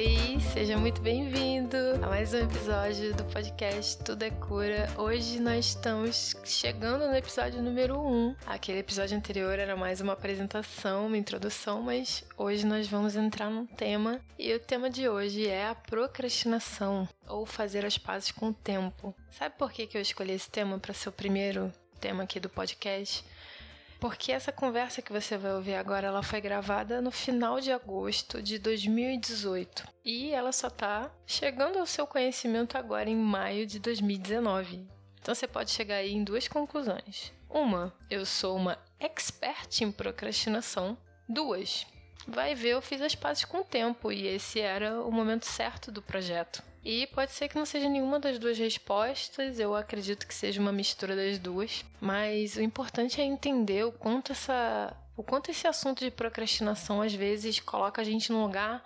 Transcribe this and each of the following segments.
Oi, seja muito bem-vindo a mais um episódio do podcast Tudo é Cura. Hoje nós estamos chegando no episódio número 1. Aquele episódio anterior era mais uma apresentação, uma introdução, mas hoje nós vamos entrar num tema e o tema de hoje é a procrastinação ou fazer as pazes com o tempo. Sabe por que, eu escolhi esse tema para ser o primeiro tema aqui do podcast? Porque essa conversa que você vai ouvir agora, ela foi gravada no final de agosto de 2018 e ela só tá chegando ao seu conhecimento agora em maio de 2019. Então você pode chegar aí em duas conclusões. Uma, eu sou uma expert em procrastinação. Duas, vai ver, eu fiz as pazes com o tempo e esse era o momento certo do projeto. E pode ser que não seja nenhuma das duas respostas, eu acredito que seja uma mistura das duas, mas o importante é entender o quanto essa o quanto esse assunto de procrastinação às vezes coloca a gente num lugar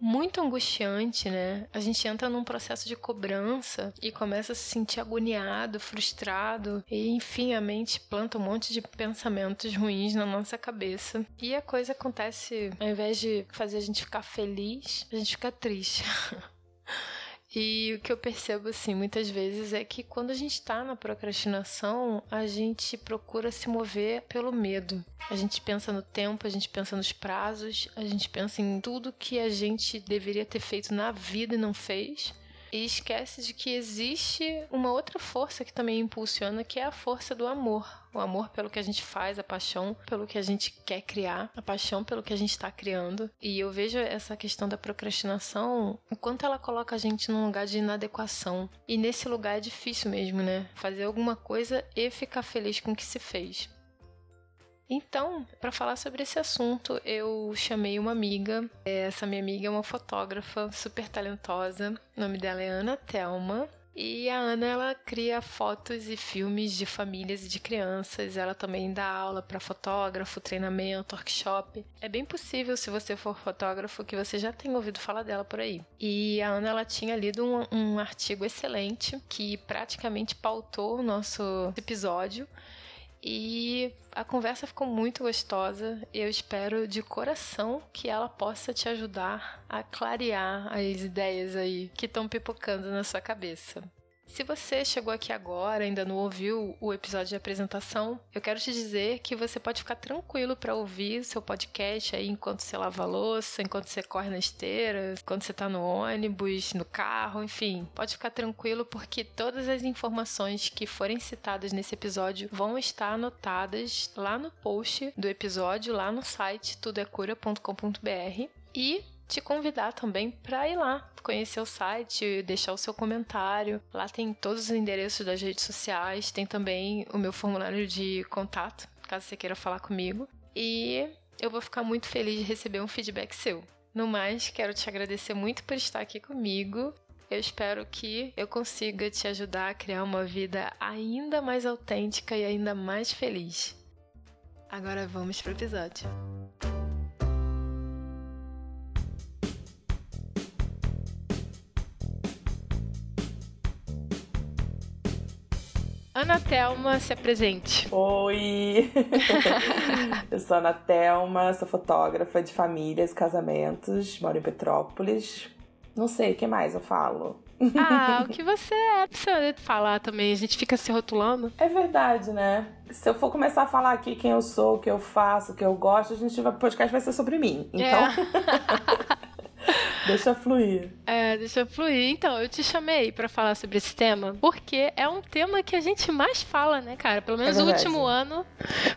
muito angustiante, né? A gente entra num processo de cobrança e começa a se sentir agoniado, frustrado, e enfim, a mente planta um monte de pensamentos ruins na nossa cabeça. E a coisa acontece, ao invés de fazer a gente ficar feliz, a gente fica triste. E o que eu percebo, assim, muitas vezes é que quando a gente está na procrastinação, a gente procura se mover pelo medo. A gente pensa no tempo, a gente pensa nos prazos, a gente pensa em tudo que a gente deveria ter feito na vida e não fez e esquece de que existe uma outra força que também impulsiona, que é a força do amor. O amor pelo que a gente faz, a paixão pelo que a gente quer criar, a paixão pelo que a gente está criando. E eu vejo essa questão da procrastinação, o quanto ela coloca a gente num lugar de inadequação. E nesse lugar é difícil mesmo, né? Fazer alguma coisa e ficar feliz com o que se fez. Então, para falar sobre esse assunto, eu chamei uma amiga. Essa minha amiga é uma fotógrafa super talentosa. O nome dela é Ana Telma. E a Ana ela cria fotos e filmes de famílias e de crianças. Ela também dá aula para fotógrafo, treinamento, workshop. É bem possível, se você for fotógrafo, que você já tenha ouvido falar dela por aí. E a Ana ela tinha lido um, um artigo excelente que praticamente pautou o nosso episódio e a conversa ficou muito gostosa. Eu espero de coração que ela possa te ajudar a clarear as ideias aí que estão pipocando na sua cabeça. Se você chegou aqui agora, ainda não ouviu o episódio de apresentação, eu quero te dizer que você pode ficar tranquilo para ouvir o seu podcast aí enquanto você lava a louça, enquanto você corre na esteira, enquanto você tá no ônibus, no carro, enfim. Pode ficar tranquilo porque todas as informações que forem citadas nesse episódio vão estar anotadas lá no post do episódio, lá no site tudecura.com.br. E te convidar também para ir lá, conhecer o site, deixar o seu comentário. Lá tem todos os endereços das redes sociais, tem também o meu formulário de contato, caso você queira falar comigo. E eu vou ficar muito feliz de receber um feedback seu. No mais, quero te agradecer muito por estar aqui comigo. Eu espero que eu consiga te ajudar a criar uma vida ainda mais autêntica e ainda mais feliz. Agora vamos pro episódio. Ana Thelma, se apresente. Oi! eu sou Ana Thelma, sou fotógrafa de famílias, casamentos, moro em Petrópolis. Não sei, o que mais eu falo? Ah, o que você é, precisa falar também. A gente fica se rotulando. É verdade, né? Se eu for começar a falar aqui quem eu sou, o que eu faço, o que eu gosto, a gente vai, o podcast vai ser sobre mim. Então. É. Deixa fluir. É, deixa fluir. Então, eu te chamei para falar sobre esse tema porque é um tema que a gente mais fala, né, cara? Pelo menos é o último ano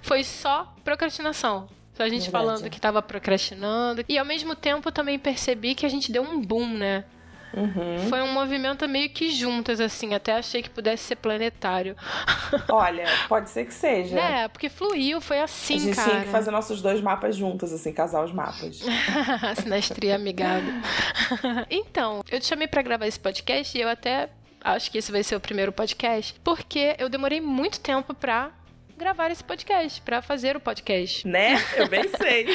foi só procrastinação. Só a gente verdade. falando que tava procrastinando. E ao mesmo tempo também percebi que a gente deu um boom, né? Uhum. Foi um movimento meio que juntas, assim. Até achei que pudesse ser planetário. Olha, pode ser que seja. É, porque fluiu, foi assim, cara. A gente cara. tinha que fazer nossos dois mapas juntos, assim, casar os mapas. Sinastria amigável. então, eu te chamei para gravar esse podcast e eu até acho que esse vai ser o primeiro podcast, porque eu demorei muito tempo pra gravar esse podcast, para fazer o podcast. Né? Eu bem sei.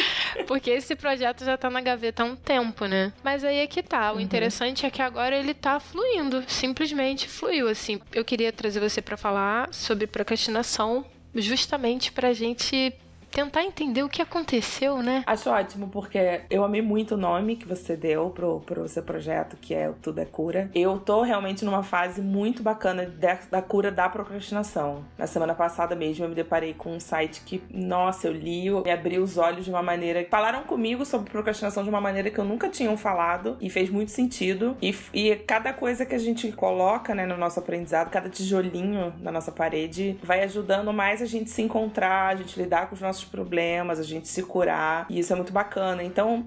Porque esse projeto já tá na gaveta há um tempo, né? Mas aí é que tá. O uhum. interessante é que agora ele tá fluindo. Simplesmente fluiu, assim. Eu queria trazer você para falar sobre procrastinação, justamente pra gente tentar entender o que aconteceu, né? Acho ótimo, porque eu amei muito o nome que você deu pro, pro seu projeto, que é Tudo é Cura. Eu tô realmente numa fase muito bacana da, da cura da procrastinação. Na semana passada mesmo eu me deparei com um site que, nossa, eu li, me abriu os olhos de uma maneira. Falaram comigo sobre procrastinação de uma maneira que eu nunca tinha falado e fez muito sentido. E, e cada coisa que a gente coloca né, no nosso aprendizado, cada tijolinho na nossa parede, vai ajudando mais a gente se encontrar, a gente lidar com os nossos problemas, a gente se curar. E isso é muito bacana. Então,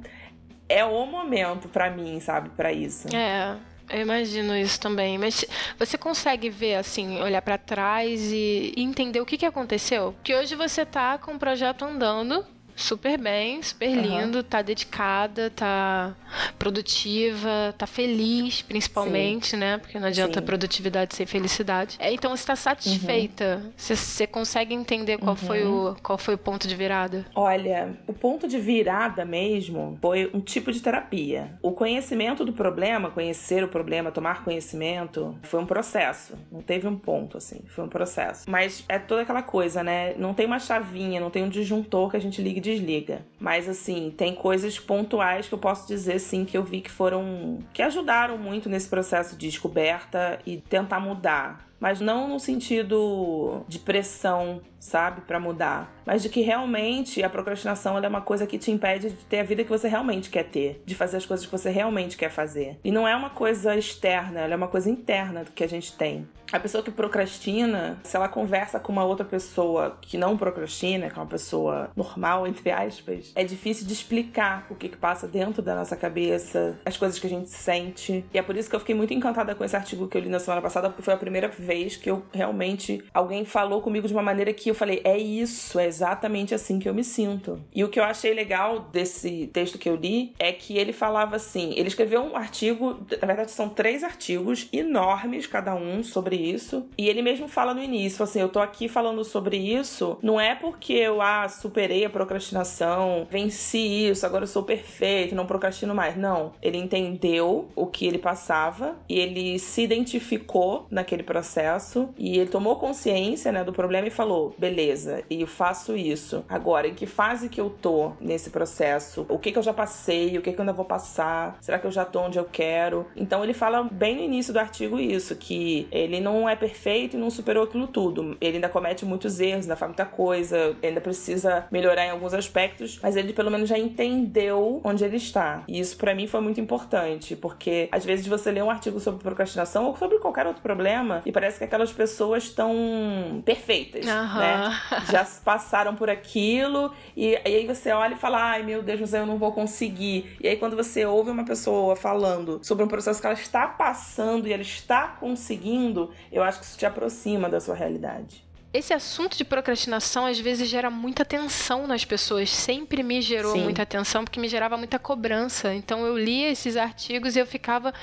é o momento para mim, sabe, para isso. É. Eu imagino isso também, mas você consegue ver assim, olhar para trás e entender o que, que aconteceu? Que hoje você tá com o projeto andando, super bem, super lindo, uhum. tá dedicada, tá produtiva, tá feliz, principalmente, Sim. né? Porque não adianta Sim. produtividade sem felicidade. É, então você tá satisfeita? Uhum. Você, você consegue entender qual, uhum. foi o, qual foi o ponto de virada? Olha, o ponto de virada mesmo foi um tipo de terapia. O conhecimento do problema, conhecer o problema, tomar conhecimento, foi um processo. Não teve um ponto, assim, foi um processo. Mas é toda aquela coisa, né? Não tem uma chavinha, não tem um disjuntor que a gente ligue desliga. Mas assim, tem coisas pontuais que eu posso dizer sim que eu vi que foram que ajudaram muito nesse processo de descoberta e tentar mudar mas não no sentido de pressão, sabe, para mudar, mas de que realmente a procrastinação é uma coisa que te impede de ter a vida que você realmente quer ter, de fazer as coisas que você realmente quer fazer. E não é uma coisa externa, ela é uma coisa interna que a gente tem. A pessoa que procrastina, se ela conversa com uma outra pessoa que não procrastina, que é uma pessoa normal, entre aspas, é difícil de explicar o que, que passa dentro da nossa cabeça, as coisas que a gente sente. E é por isso que eu fiquei muito encantada com esse artigo que eu li na semana passada, porque foi a primeira vez que eu realmente alguém falou comigo de uma maneira que eu falei, é isso, é exatamente assim que eu me sinto. E o que eu achei legal desse texto que eu li é que ele falava assim, ele escreveu um artigo, na verdade são três artigos enormes cada um sobre isso, e ele mesmo fala no início, assim, eu tô aqui falando sobre isso, não é porque eu ah, superei a procrastinação, venci isso, agora eu sou perfeito, não procrastino mais. Não, ele entendeu o que ele passava e ele se identificou naquele processo e ele tomou consciência, né, do problema e falou: "Beleza, e eu faço isso. Agora, em que fase que eu tô nesse processo? O que que eu já passei? O que que eu ainda vou passar? Será que eu já tô onde eu quero?" Então ele fala bem no início do artigo isso, que ele não é perfeito e não superou aquilo tudo. Ele ainda comete muitos erros, ainda faz muita coisa, ainda precisa melhorar em alguns aspectos, mas ele pelo menos já entendeu onde ele está. E isso para mim foi muito importante, porque às vezes você lê um artigo sobre procrastinação ou sobre qualquer outro problema e parece que aquelas pessoas estão perfeitas, uhum. né? Já passaram por aquilo e, e, aí você olha e fala, ai meu Deus, mas eu não vou conseguir. E aí quando você ouve uma pessoa falando sobre um processo que ela está passando e ela está conseguindo, eu acho que isso te aproxima da sua realidade. Esse assunto de procrastinação às vezes gera muita tensão nas pessoas. Sempre me gerou Sim. muita tensão porque me gerava muita cobrança. Então eu lia esses artigos e eu ficava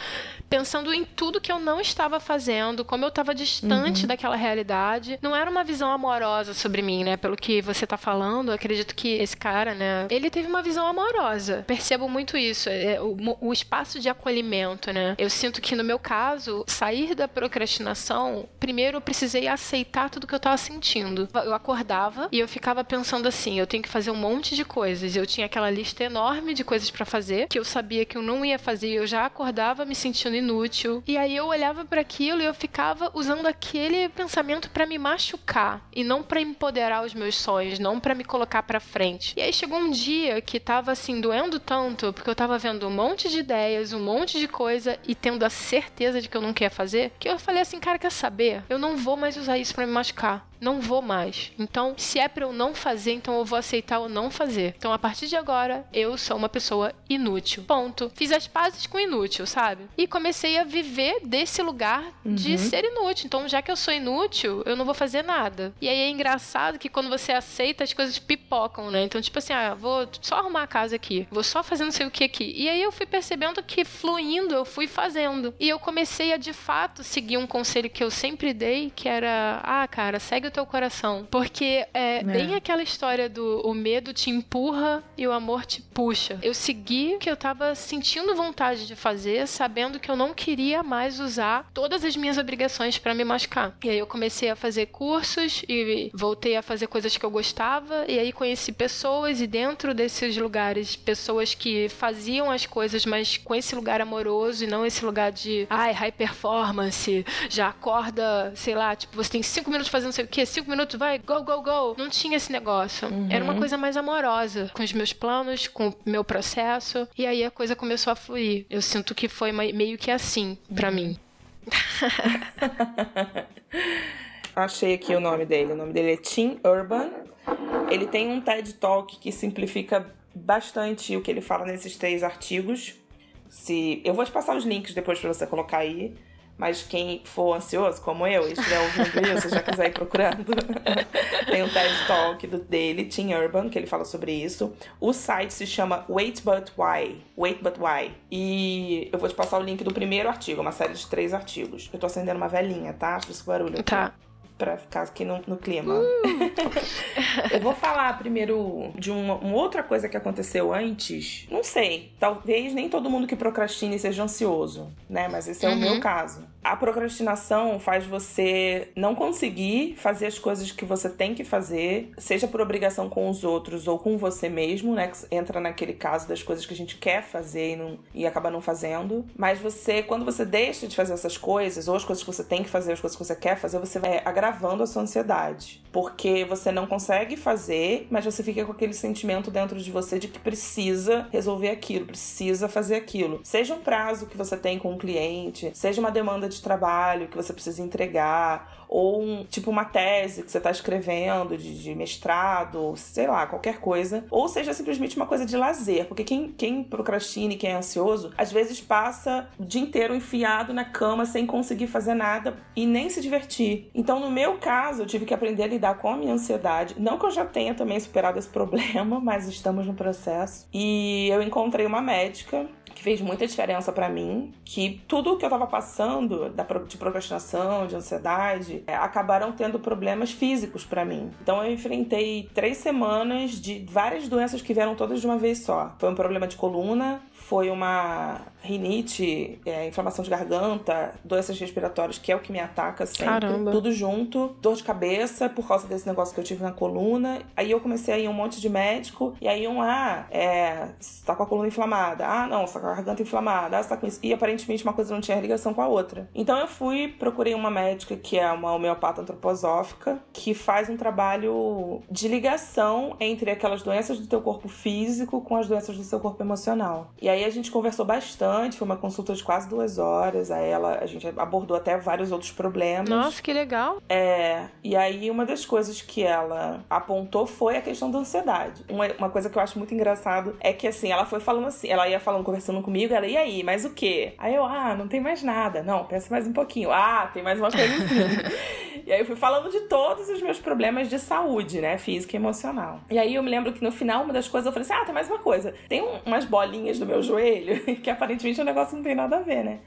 pensando em tudo que eu não estava fazendo, como eu estava distante uhum. daquela realidade. Não era uma visão amorosa sobre mim, né? Pelo que você está falando, eu acredito que esse cara, né? Ele teve uma visão amorosa. Percebo muito isso. É, o, o espaço de acolhimento, né? Eu sinto que no meu caso, sair da procrastinação, primeiro eu precisei aceitar tudo que eu estava sentindo. Eu acordava e eu ficava pensando assim: eu tenho que fazer um monte de coisas. Eu tinha aquela lista enorme de coisas para fazer que eu sabia que eu não ia fazer. Eu já acordava me sentindo inútil. E aí eu olhava para aquilo e eu ficava usando aquele pensamento para me machucar e não para empoderar os meus sonhos, não para me colocar para frente. E aí chegou um dia que tava assim doendo tanto porque eu tava vendo um monte de ideias, um monte de coisa e tendo a certeza de que eu não queria fazer, que eu falei assim, cara, quer saber? Eu não vou mais usar isso para me machucar não vou mais. Então, se é para eu não fazer, então eu vou aceitar o não fazer. Então, a partir de agora, eu sou uma pessoa inútil. Ponto. Fiz as pazes com inútil, sabe? E comecei a viver desse lugar uhum. de ser inútil. Então, já que eu sou inútil, eu não vou fazer nada. E aí é engraçado que quando você aceita, as coisas pipocam, né? Então, tipo assim, ah, vou só arrumar a casa aqui, vou só fazer não sei o que aqui. E aí eu fui percebendo que fluindo, eu fui fazendo. E eu comecei a de fato seguir um conselho que eu sempre dei, que era: ah, cara, segue o teu coração. Porque é, é, bem aquela história do o medo te empurra e o amor te puxa. Eu segui o que eu tava sentindo vontade de fazer, sabendo que eu não queria mais usar todas as minhas obrigações para me machucar. E aí eu comecei a fazer cursos e voltei a fazer coisas que eu gostava. E aí conheci pessoas e dentro desses lugares, pessoas que faziam as coisas, mas com esse lugar amoroso e não esse lugar de ai, high performance, já acorda, sei lá, tipo, você tem cinco minutos fazendo sei o que, cinco minutos, vai, go, go, go. Não tinha esse negócio. Uhum. Era uma coisa mais amorosa com os meus planos, com o meu processo. E aí a coisa começou a fluir. Eu sinto que foi meio que assim para uhum. mim. Achei aqui o nome dele. O nome dele é Tim Urban. Ele tem um TED Talk que simplifica bastante o que ele fala nesses três artigos. Se eu vou te passar os links depois para você colocar aí. Mas quem for ansioso, como eu, e estiver ouvindo isso, já quiser ir procurando, tem um TED Talk do, dele, Tim Urban, que ele fala sobre isso. O site se chama Wait But Why. Wait But Why. E eu vou te passar o link do primeiro artigo, uma série de três artigos. Eu tô acendendo uma velhinha, tá? Por isso barulho. Aqui. Tá para ficar aqui no, no clima. Uh. eu vou falar primeiro de uma, uma, outra coisa que aconteceu antes. Não sei, talvez nem todo mundo que procrastine seja ansioso, né? Mas esse é uhum. o meu caso. A procrastinação faz você não conseguir fazer as coisas que você tem que fazer, seja por obrigação com os outros ou com você mesmo, né? Que entra naquele caso das coisas que a gente quer fazer e, não, e acaba não fazendo. Mas você, quando você deixa de fazer essas coisas, ou as coisas que você tem que fazer, as coisas que você quer fazer, você vai agravando a sua ansiedade. Porque você não consegue fazer, mas você fica com aquele sentimento dentro de você de que precisa resolver aquilo, precisa fazer aquilo. Seja um prazo que você tem com um cliente, seja uma demanda de trabalho que você precisa entregar, ou um, tipo uma tese que você está escrevendo de, de, mestrado, sei lá, qualquer coisa, ou seja simplesmente uma coisa de lazer, porque quem, quem procrastina e quem é ansioso, às vezes passa o dia inteiro enfiado na cama sem conseguir fazer nada e nem se divertir. Então, no meu caso, eu tive que aprender a lidar com a minha ansiedade. Não que eu já tenha também superado esse problema, mas estamos no processo. E eu encontrei uma médica que fez muita diferença para mim, que tudo que eu tava passando de procrastinação, de ansiedade, é, acabaram tendo problemas físicos para mim. Então eu enfrentei três semanas de várias doenças que vieram todas de uma vez só. Foi um problema de coluna, foi uma rinite, é, inflamação de garganta, doenças respiratórias, que é o que me ataca sempre. Caramba. Tudo junto, dor de cabeça por causa desse negócio que eu tive na coluna. Aí eu comecei a ir um monte de médico, e aí um, ah, é, você tá com a coluna inflamada. Ah, não, você tá com a garganta inflamada. Ah, você tá com isso. E aparentemente uma coisa não tinha ligação com a outra. Então eu fui, procurei uma médica que é uma homeopata antroposófica, que faz um trabalho de ligação entre aquelas doenças do teu corpo físico com as doenças do seu corpo emocional. E aí a gente conversou bastante, foi uma consulta de quase duas horas. Aí ela, a gente abordou até vários outros problemas. Nossa, que legal! É, e aí uma das coisas que ela apontou foi a questão da ansiedade. Uma, uma coisa que eu acho muito engraçado é que assim, ela foi falando assim, ela ia falando, conversando comigo, ela, e aí, mas o quê? Aí eu, ah, não tem mais nada. Não, pensa mais um pouquinho. Ah, tem mais uma coisa assim. e aí eu fui falando de todos os meus problemas de saúde, né? Física e emocional. E aí eu me lembro que no final, uma das coisas, eu falei assim, ah, tem mais uma coisa. Tem um, umas bolinhas no meu joelho, que aparentemente o negócio não tem nada a ver, né?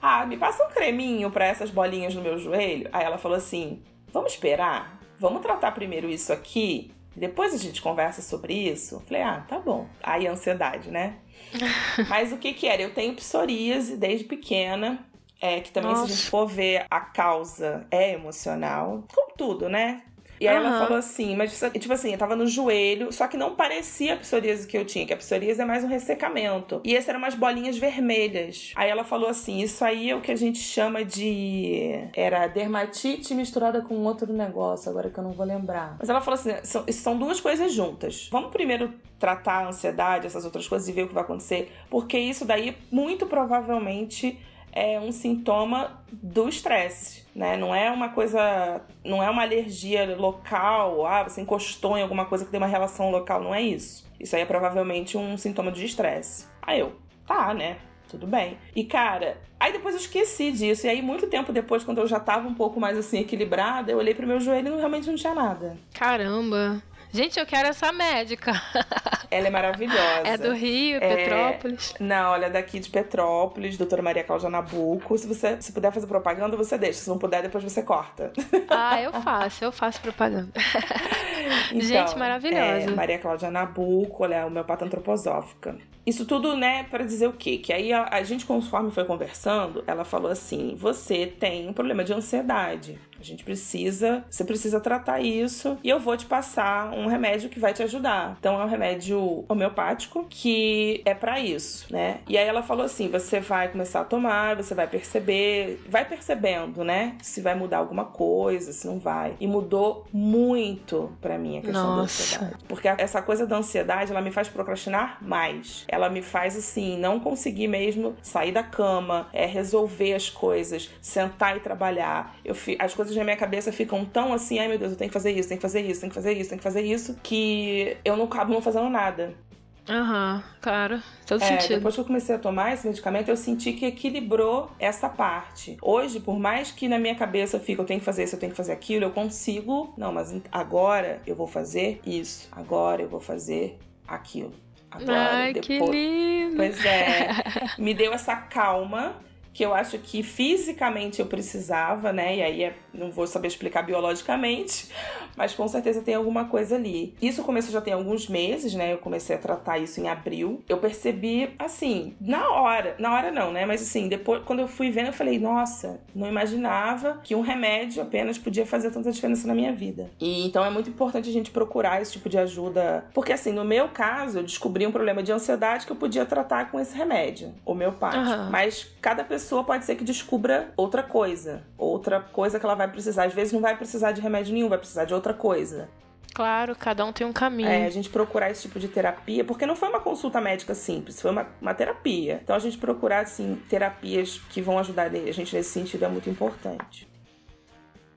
Ah, me passa um creminho para essas bolinhas no meu joelho. Aí ela falou assim: vamos esperar? Vamos tratar primeiro isso aqui, depois a gente conversa sobre isso. Falei, ah, tá bom. Aí ansiedade, né? Mas o que que era? Eu tenho psoríase desde pequena. É, que também, Nossa. se a gente for ver, a causa é emocional. Como tudo, né? E aí uhum. ela falou assim, mas tipo assim, eu tava no joelho, só que não parecia a psoríase que eu tinha, que a psoríase é mais um ressecamento. E esse eram umas bolinhas vermelhas. Aí ela falou assim, isso aí é o que a gente chama de... Era dermatite misturada com outro negócio, agora que eu não vou lembrar. Mas ela falou assim, são, são duas coisas juntas. Vamos primeiro tratar a ansiedade, essas outras coisas e ver o que vai acontecer, porque isso daí muito provavelmente é um sintoma do estresse, né? Não é uma coisa, não é uma alergia local, ah, você encostou em alguma coisa que tem uma relação local, não é isso. Isso aí é provavelmente um sintoma de estresse. Aí eu, tá, né? Tudo bem. E cara, aí depois eu esqueci disso. E aí, muito tempo depois, quando eu já tava um pouco mais assim equilibrada, eu olhei pro meu joelho e realmente não tinha nada. Caramba! Gente, eu quero essa médica. Ela é maravilhosa. É do Rio, é... Petrópolis? Não, olha, é daqui de Petrópolis, doutora Maria Cláudia Nabuco. Se você se puder fazer propaganda, você deixa. Se não puder, depois você corta. Ah, eu faço, eu faço propaganda. Então, Gente, maravilhosa. É, Maria Cláudia Nabuco, ela é homeopata antroposófica. Isso tudo, né, para dizer o quê? Que aí a, a, gente, conforme foi conversando, ela falou assim: você tem um problema de ansiedade. A gente precisa, você precisa tratar isso e eu vou te passar um remédio que vai te ajudar. Então é um remédio homeopático que é para isso, né? E aí ela falou assim: você vai começar a tomar, você vai perceber, vai percebendo, né? Se vai mudar alguma coisa, se não vai. E mudou muito para mim a questão Nossa. da ansiedade. Porque essa coisa da ansiedade, ela me faz procrastinar mais ela me faz assim, não conseguir mesmo sair da cama, é, resolver as coisas, sentar e trabalhar. Eu, as coisas na minha cabeça ficam tão assim, ai meu Deus, eu tenho que fazer isso, tenho que fazer isso, tenho que fazer isso, tenho que fazer isso, que eu não acabo não fazendo nada. Aham, uhum, claro. Todo é, sentido. Depois que eu comecei a tomar esse medicamento, eu senti que equilibrou essa parte. Hoje, por mais que na minha cabeça fique, eu tenho que fazer isso, eu tenho que fazer aquilo, eu consigo. Não, mas agora eu vou fazer isso. Agora eu vou fazer aquilo. Agora, Ai, depois... que lindo! Pois é, me deu essa calma que eu acho que fisicamente eu precisava, né? E aí é, não vou saber explicar biologicamente, mas com certeza tem alguma coisa ali. Isso começou já tem alguns meses, né? Eu comecei a tratar isso em abril. Eu percebi, assim, na hora, na hora não, né? Mas assim, depois, quando eu fui vendo, eu falei, nossa, não imaginava que um remédio apenas podia fazer tanta diferença na minha vida. E então é muito importante a gente procurar esse tipo de ajuda, porque assim, no meu caso, eu descobri um problema de ansiedade que eu podia tratar com esse remédio, homeopático. Uhum. Mas cada pessoa pessoa pode ser que descubra outra coisa, outra coisa que ela vai precisar. Às vezes não vai precisar de remédio nenhum, vai precisar de outra coisa. Claro, cada um tem um caminho. É, a gente procurar esse tipo de terapia, porque não foi uma consulta médica simples, foi uma, uma terapia. Então a gente procurar, assim, terapias que vão ajudar a gente nesse sentido é muito importante.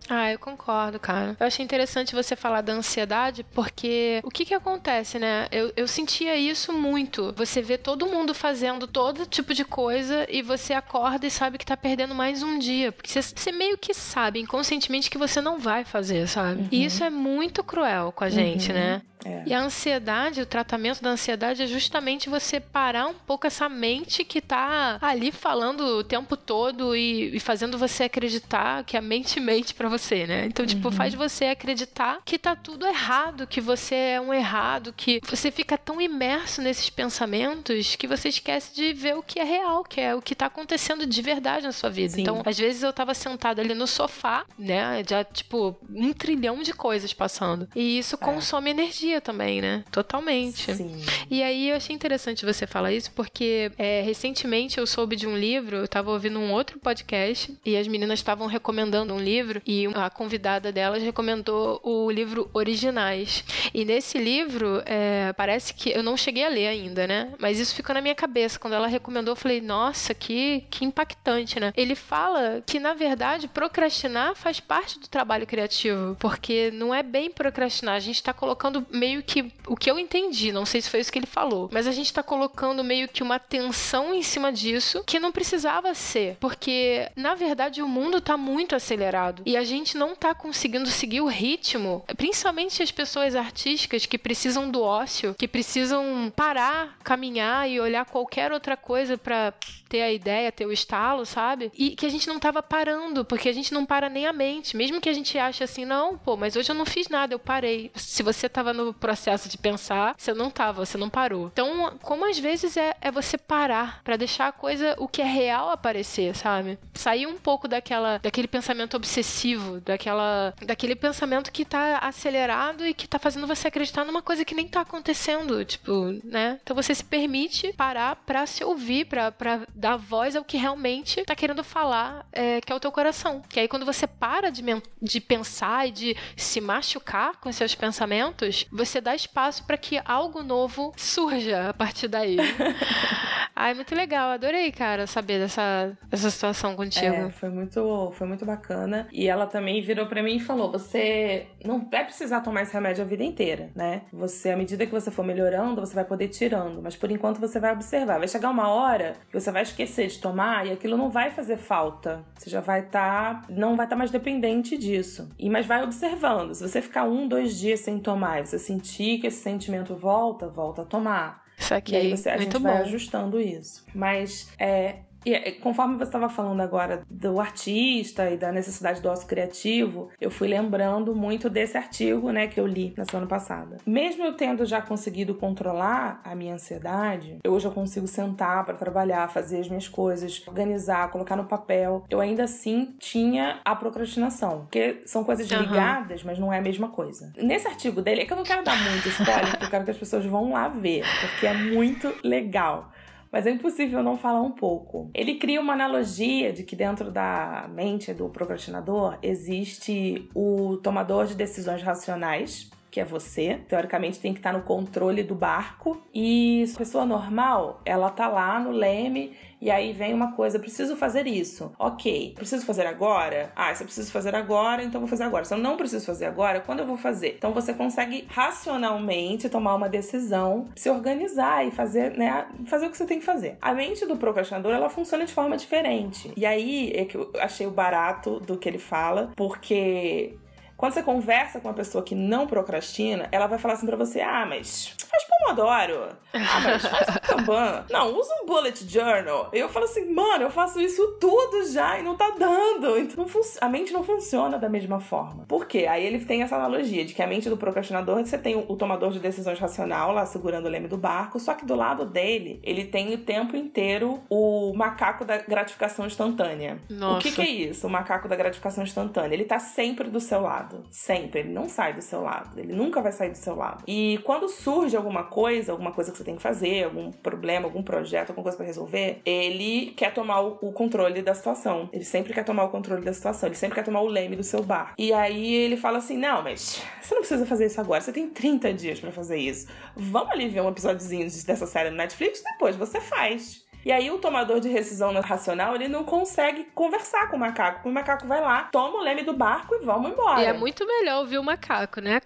Ah, eu concordo, cara. Eu achei interessante você falar da ansiedade, porque o que que acontece, né? Eu, eu sentia isso muito. Você vê todo mundo fazendo todo tipo de coisa e você acorda e sabe que tá perdendo mais um dia. Porque você, você meio que sabe inconscientemente que você não vai fazer, sabe? Uhum. E isso é muito cruel com a gente, uhum. né? É. E a ansiedade, o tratamento da ansiedade é justamente você parar um pouco essa mente que tá ali falando o tempo todo e, e fazendo você acreditar que a mente mente para você, né? Então, tipo, uhum. faz você acreditar que tá tudo errado, que você é um errado, que você fica tão imerso nesses pensamentos que você esquece de ver o que é real, que é o que tá acontecendo de verdade na sua vida. Sim. Então, às vezes eu tava sentada ali no sofá, né? Já, tipo, um trilhão de coisas passando. E isso é. consome energia também, né? Totalmente. Sim. E aí eu achei interessante você falar isso, porque é, recentemente eu soube de um livro, eu tava ouvindo um outro podcast e as meninas estavam recomendando um livro e a convidada delas recomendou o livro Originais. E nesse livro, é, parece que eu não cheguei a ler ainda, né? Mas isso ficou na minha cabeça. Quando ela recomendou, eu falei, nossa, que, que impactante, né? Ele fala que, na verdade, procrastinar faz parte do trabalho criativo, porque não é bem procrastinar, a gente tá colocando meio que o que eu entendi, não sei se foi isso que ele falou, mas a gente tá colocando meio que uma tensão em cima disso que não precisava ser, porque na verdade o mundo tá muito acelerado e a gente não tá conseguindo seguir o ritmo, principalmente as pessoas artísticas que precisam do ócio, que precisam parar, caminhar e olhar qualquer outra coisa para ter a ideia, ter o estalo, sabe? E que a gente não tava parando, porque a gente não para nem a mente. Mesmo que a gente ache assim, não, pô, mas hoje eu não fiz nada, eu parei. Se você tava no processo de pensar, você não tava, você não parou. Então, como às vezes é, é você parar para deixar a coisa, o que é real aparecer, sabe? Sair um pouco daquela, daquele pensamento obsessivo, daquela, daquele pensamento que tá acelerado e que tá fazendo você acreditar numa coisa que nem tá acontecendo, tipo, né? Então você se permite parar para se ouvir, para dar voz ao que realmente tá querendo falar, é, que é o teu coração. Que aí quando você para de, de pensar e de se machucar com seus pensamentos, você dá espaço para que algo novo surja a partir daí. Ai, muito legal. Adorei, cara, saber dessa, dessa situação contigo. É, foi muito, foi muito bacana. E ela também virou para mim e falou: você não vai precisar tomar esse remédio a vida inteira, né? Você, à medida que você for melhorando, você vai poder ir tirando. Mas por enquanto você vai observar. Vai chegar uma hora que você vai esquecer de tomar e aquilo não vai fazer falta. Você já vai estar. Tá, não vai estar tá mais dependente disso. E mas vai observando. Se você ficar um, dois dias sem tomar e você sentir que esse sentimento volta, volta a tomar. Isso aqui, e aí você, a muito gente bom. vai ajustando isso. Mas é, e é, conforme você estava falando agora do artista e da necessidade do ócio criativo, eu fui lembrando muito desse artigo, né, que eu li na semana passada. Mesmo eu tendo já conseguido controlar a minha ansiedade, eu hoje eu consigo sentar para trabalhar, fazer as minhas coisas, organizar, colocar no papel. Eu ainda assim tinha a procrastinação, porque são coisas Aham. ligadas, mas não é a mesma coisa. Nesse artigo dele, é que eu não quero dar muito spoiler, porque eu quero que as pessoas vão lá ver, porque é muito legal mas é impossível não falar um pouco. Ele cria uma analogia de que dentro da mente do procrastinador existe o tomador de decisões racionais, que é você. Teoricamente tem que estar no controle do barco. E a pessoa normal, ela tá lá no leme e aí vem uma coisa, preciso fazer isso. Ok, preciso fazer agora? Ah, se eu preciso fazer agora, então vou fazer agora. Se eu não preciso fazer agora, quando eu vou fazer? Então você consegue racionalmente tomar uma decisão, se organizar e fazer, né, fazer o que você tem que fazer. A mente do procrastinador, ela funciona de forma diferente. E aí é que eu achei o barato do que ele fala, porque quando você conversa com uma pessoa que não procrastina, ela vai falar assim pra você: ah, mas faz Pomodoro. Ah, mas faz um Kanban. Não, usa um bullet journal. E eu falo assim, mano, eu faço isso tudo já e não tá dando. Então a mente não funciona da mesma forma. Por quê? Aí ele tem essa analogia de que a mente do procrastinador, você tem o tomador de decisões racional lá segurando o leme do barco, só que do lado dele, ele tem o tempo inteiro o macaco da gratificação instantânea. Nossa. O que, que é isso? O macaco da gratificação instantânea. Ele tá sempre do seu lado. Sempre. Ele não sai do seu lado. Ele nunca vai sair do seu lado. E quando surge alguma coisa, alguma coisa que você tem que fazer, algum problema, algum projeto, alguma coisa para resolver, ele quer tomar o, controle da situação. Ele sempre quer tomar o controle da situação. Ele sempre quer tomar o leme do seu bar. E aí ele fala assim: não, mas você não precisa fazer isso agora. Você tem 30 dias para fazer isso. Vamos ali ver um episódiozinho dessa série no Netflix, depois você faz. E aí o tomador de decisão racional, ele não consegue conversar com o macaco. O macaco vai lá, toma o leme do barco e vamos embora. E é muito melhor ouvir o macaco, né?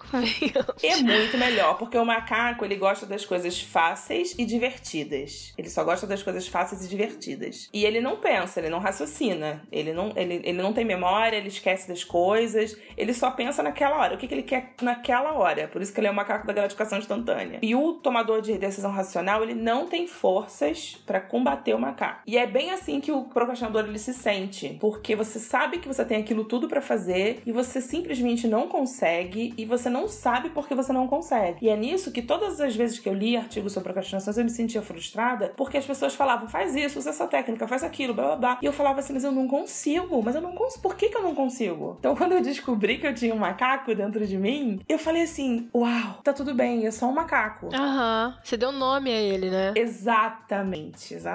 É muito melhor, porque o macaco, ele gosta das coisas fáceis e divertidas. Ele só gosta das coisas fáceis e divertidas. E ele não pensa, ele não raciocina. Ele não, ele, ele não tem memória, ele esquece das coisas. Ele só pensa naquela hora. O que, que ele quer naquela hora. Por isso que ele é o macaco da gratificação instantânea. E o tomador de decisão racional, ele não tem forças para combater o macaco. E é bem assim que o procrastinador ele se sente, porque você sabe que você tem aquilo tudo para fazer e você simplesmente não consegue e você não sabe porque você não consegue. E é nisso que todas as vezes que eu li artigos sobre procrastinação eu me sentia frustrada, porque as pessoas falavam: "Faz isso, usa essa técnica, faz aquilo, blá blá blá". E eu falava assim: "Mas eu não consigo, mas eu não consigo. Por que que eu não consigo?". Então quando eu descobri que eu tinha um macaco dentro de mim, eu falei assim: "Uau, tá tudo bem, é só um macaco". Aham. Você deu nome a ele, né? Exatamente, exatamente.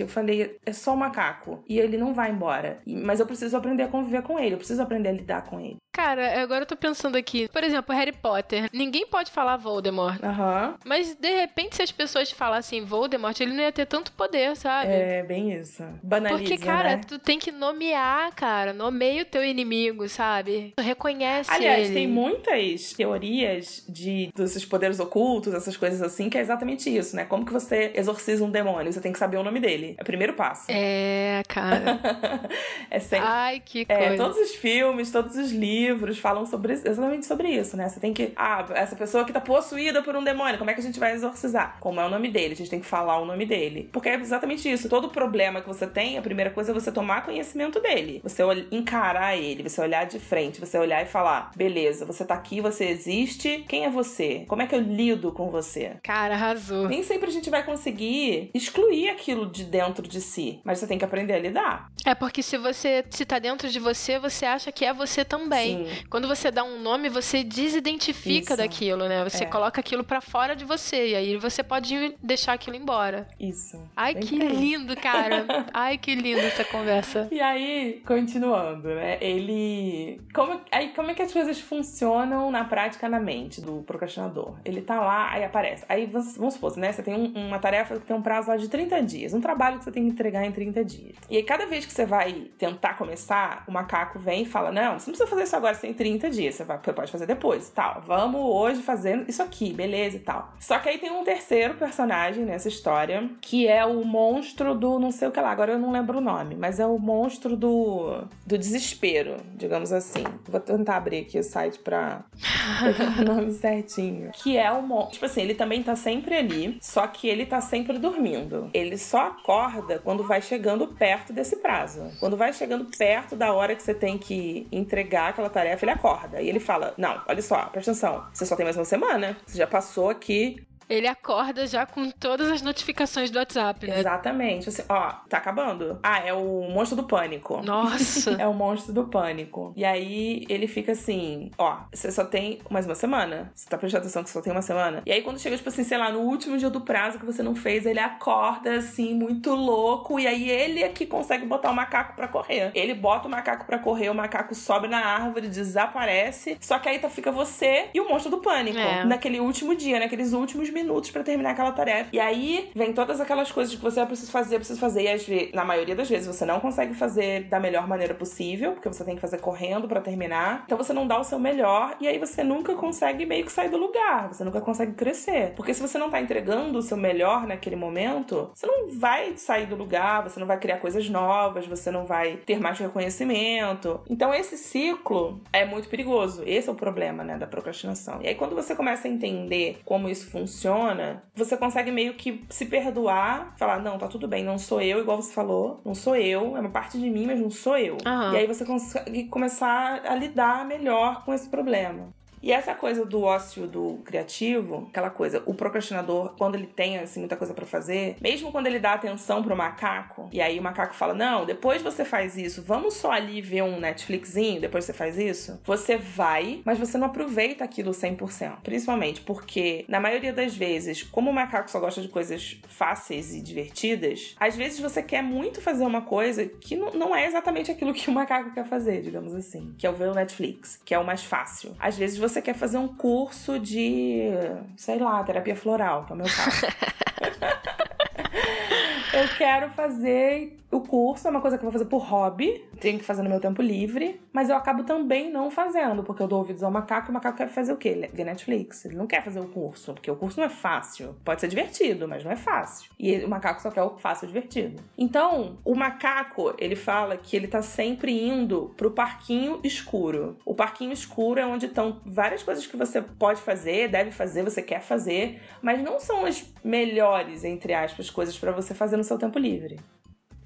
Eu falei, é só um macaco. E ele não vai embora. Mas eu preciso aprender a conviver com ele. Eu preciso aprender a lidar com ele. Cara, agora eu tô pensando aqui. Por exemplo, Harry Potter. Ninguém pode falar Voldemort. Aham. Mas, de repente, se as pessoas falassem Voldemort, ele não ia ter tanto poder, sabe? É, bem isso. Banaliza, Porque, cara, né? tu tem que nomear, cara. Nomeia o teu inimigo, sabe? Tu reconhece Aliás, ele. tem muitas teorias de desses poderes ocultos, essas coisas assim, que é exatamente isso, né? Como que você exorciza um demônio? Você tem que saber o nome dele. É o primeiro passo. É, cara. é sempre. Ai, que É, coisa. todos os filmes, todos os livros falam sobre exatamente sobre isso, né? Você tem que. Ah, essa pessoa que tá possuída por um demônio, como é que a gente vai exorcizar? Como é o nome dele? A gente tem que falar o nome dele. Porque é exatamente isso. Todo problema que você tem, a primeira coisa é você tomar conhecimento dele. Você encarar ele, você olhar de frente, você olhar e falar: beleza, você tá aqui, você existe. Quem é você? Como é que eu lido com você? Cara, arrasou. Nem sempre a gente vai conseguir excluir aquilo de dentro de si, mas você tem que aprender a lidar. É porque se você se tá dentro de você, você acha que é você também. Quando você dá um nome, você desidentifica Isso. daquilo, né? Você é. coloca aquilo para fora de você e aí você pode deixar aquilo embora. Isso. Ai, Bem que bem. lindo, cara. Ai, que lindo essa conversa. E aí, continuando, né? Ele. Como... Aí, como é que as coisas funcionam na prática na mente do procrastinador? Ele tá lá, aí aparece. Aí, vamos supor, né? Você tem um, uma tarefa que tem um prazo lá de 30 dias. Um trabalho que você tem que entregar em 30 dias. E aí, cada vez que você vai tentar começar, o macaco vem e fala: Não, você não precisa fazer isso agora, você tem 30 dias. Você, vai, você pode fazer depois, tal. Vamos hoje fazer isso aqui, beleza e tal. Só que aí tem um terceiro personagem nessa história, que é o monstro do não sei o que lá. Agora eu não lembro o nome, mas é o monstro do, do desespero, digamos assim. Vou tentar abrir aqui o site pra o nome certinho. Que é o monstro. Tipo assim, ele também tá sempre ali, só que ele tá sempre dormindo. Ele só acorda quando vai chegando perto desse prazo. Quando vai chegando perto da hora que você tem que entregar aquela tarefa, ele acorda. E ele fala: Não, olha só, presta atenção. Você só tem mais uma semana. Você já passou aqui ele acorda já com todas as notificações do WhatsApp, né? Exatamente. Assim, ó, tá acabando. Ah, é o monstro do pânico. Nossa! é o monstro do pânico. E aí ele fica assim: ó, você só tem mais uma semana? Você tá prestando atenção que você só tem uma semana? E aí quando chega, tipo assim, sei lá, no último dia do prazo que você não fez, ele acorda assim, muito louco. E aí ele é que consegue botar o macaco para correr. Ele bota o macaco para correr, o macaco sobe na árvore, desaparece. Só que aí tá, fica você e o monstro do pânico. É. Naquele último dia, naqueles últimos minutos minutos para terminar aquela tarefa. E aí vem todas aquelas coisas que você precisa fazer, precisa fazer. E às vezes, na maioria das vezes você não consegue fazer da melhor maneira possível, porque você tem que fazer correndo para terminar. Então você não dá o seu melhor e aí você nunca consegue meio que sair do lugar. Você nunca consegue crescer. Porque se você não tá entregando o seu melhor naquele momento, você não vai sair do lugar, você não vai criar coisas novas, você não vai ter mais reconhecimento. Então esse ciclo é muito perigoso. Esse é o problema, né, da procrastinação. E aí quando você começa a entender como isso funciona, funciona, você consegue meio que se perdoar, falar, não, tá tudo bem, não sou eu, igual você falou, não sou eu, é uma parte de mim, mas não sou eu. Uhum. E aí você consegue começar a lidar melhor com esse problema. E essa coisa do ócio do criativo, aquela coisa, o procrastinador, quando ele tem assim muita coisa para fazer, mesmo quando ele dá atenção pro macaco, e aí o macaco fala: "Não, depois você faz isso, vamos só ali ver um Netflixinho, depois você faz isso". Você vai, mas você não aproveita aquilo 100%. Principalmente porque na maioria das vezes, como o macaco só gosta de coisas fáceis e divertidas, às vezes você quer muito fazer uma coisa que não é exatamente aquilo que o macaco quer fazer, digamos assim, que é o ver o Netflix, que é o mais fácil. Às vezes você quer fazer um curso de, sei lá, terapia floral, que é o meu caso. eu quero fazer o curso, é uma coisa que eu vou fazer por hobby, tenho que fazer no meu tempo livre, mas eu acabo também não fazendo, porque eu dou ouvidos ao macaco e o macaco quer fazer o quê? Ver Netflix. Ele não quer fazer o curso, porque o curso não é fácil. Pode ser divertido, mas não é fácil. E o macaco só quer o fácil divertido. Então, o macaco, ele fala que ele tá sempre indo pro parquinho escuro. O parquinho escuro é onde estão várias coisas que você pode fazer, deve fazer, você quer fazer, mas não são as melhores, entre aspas, coisas para você fazer no seu tempo livre.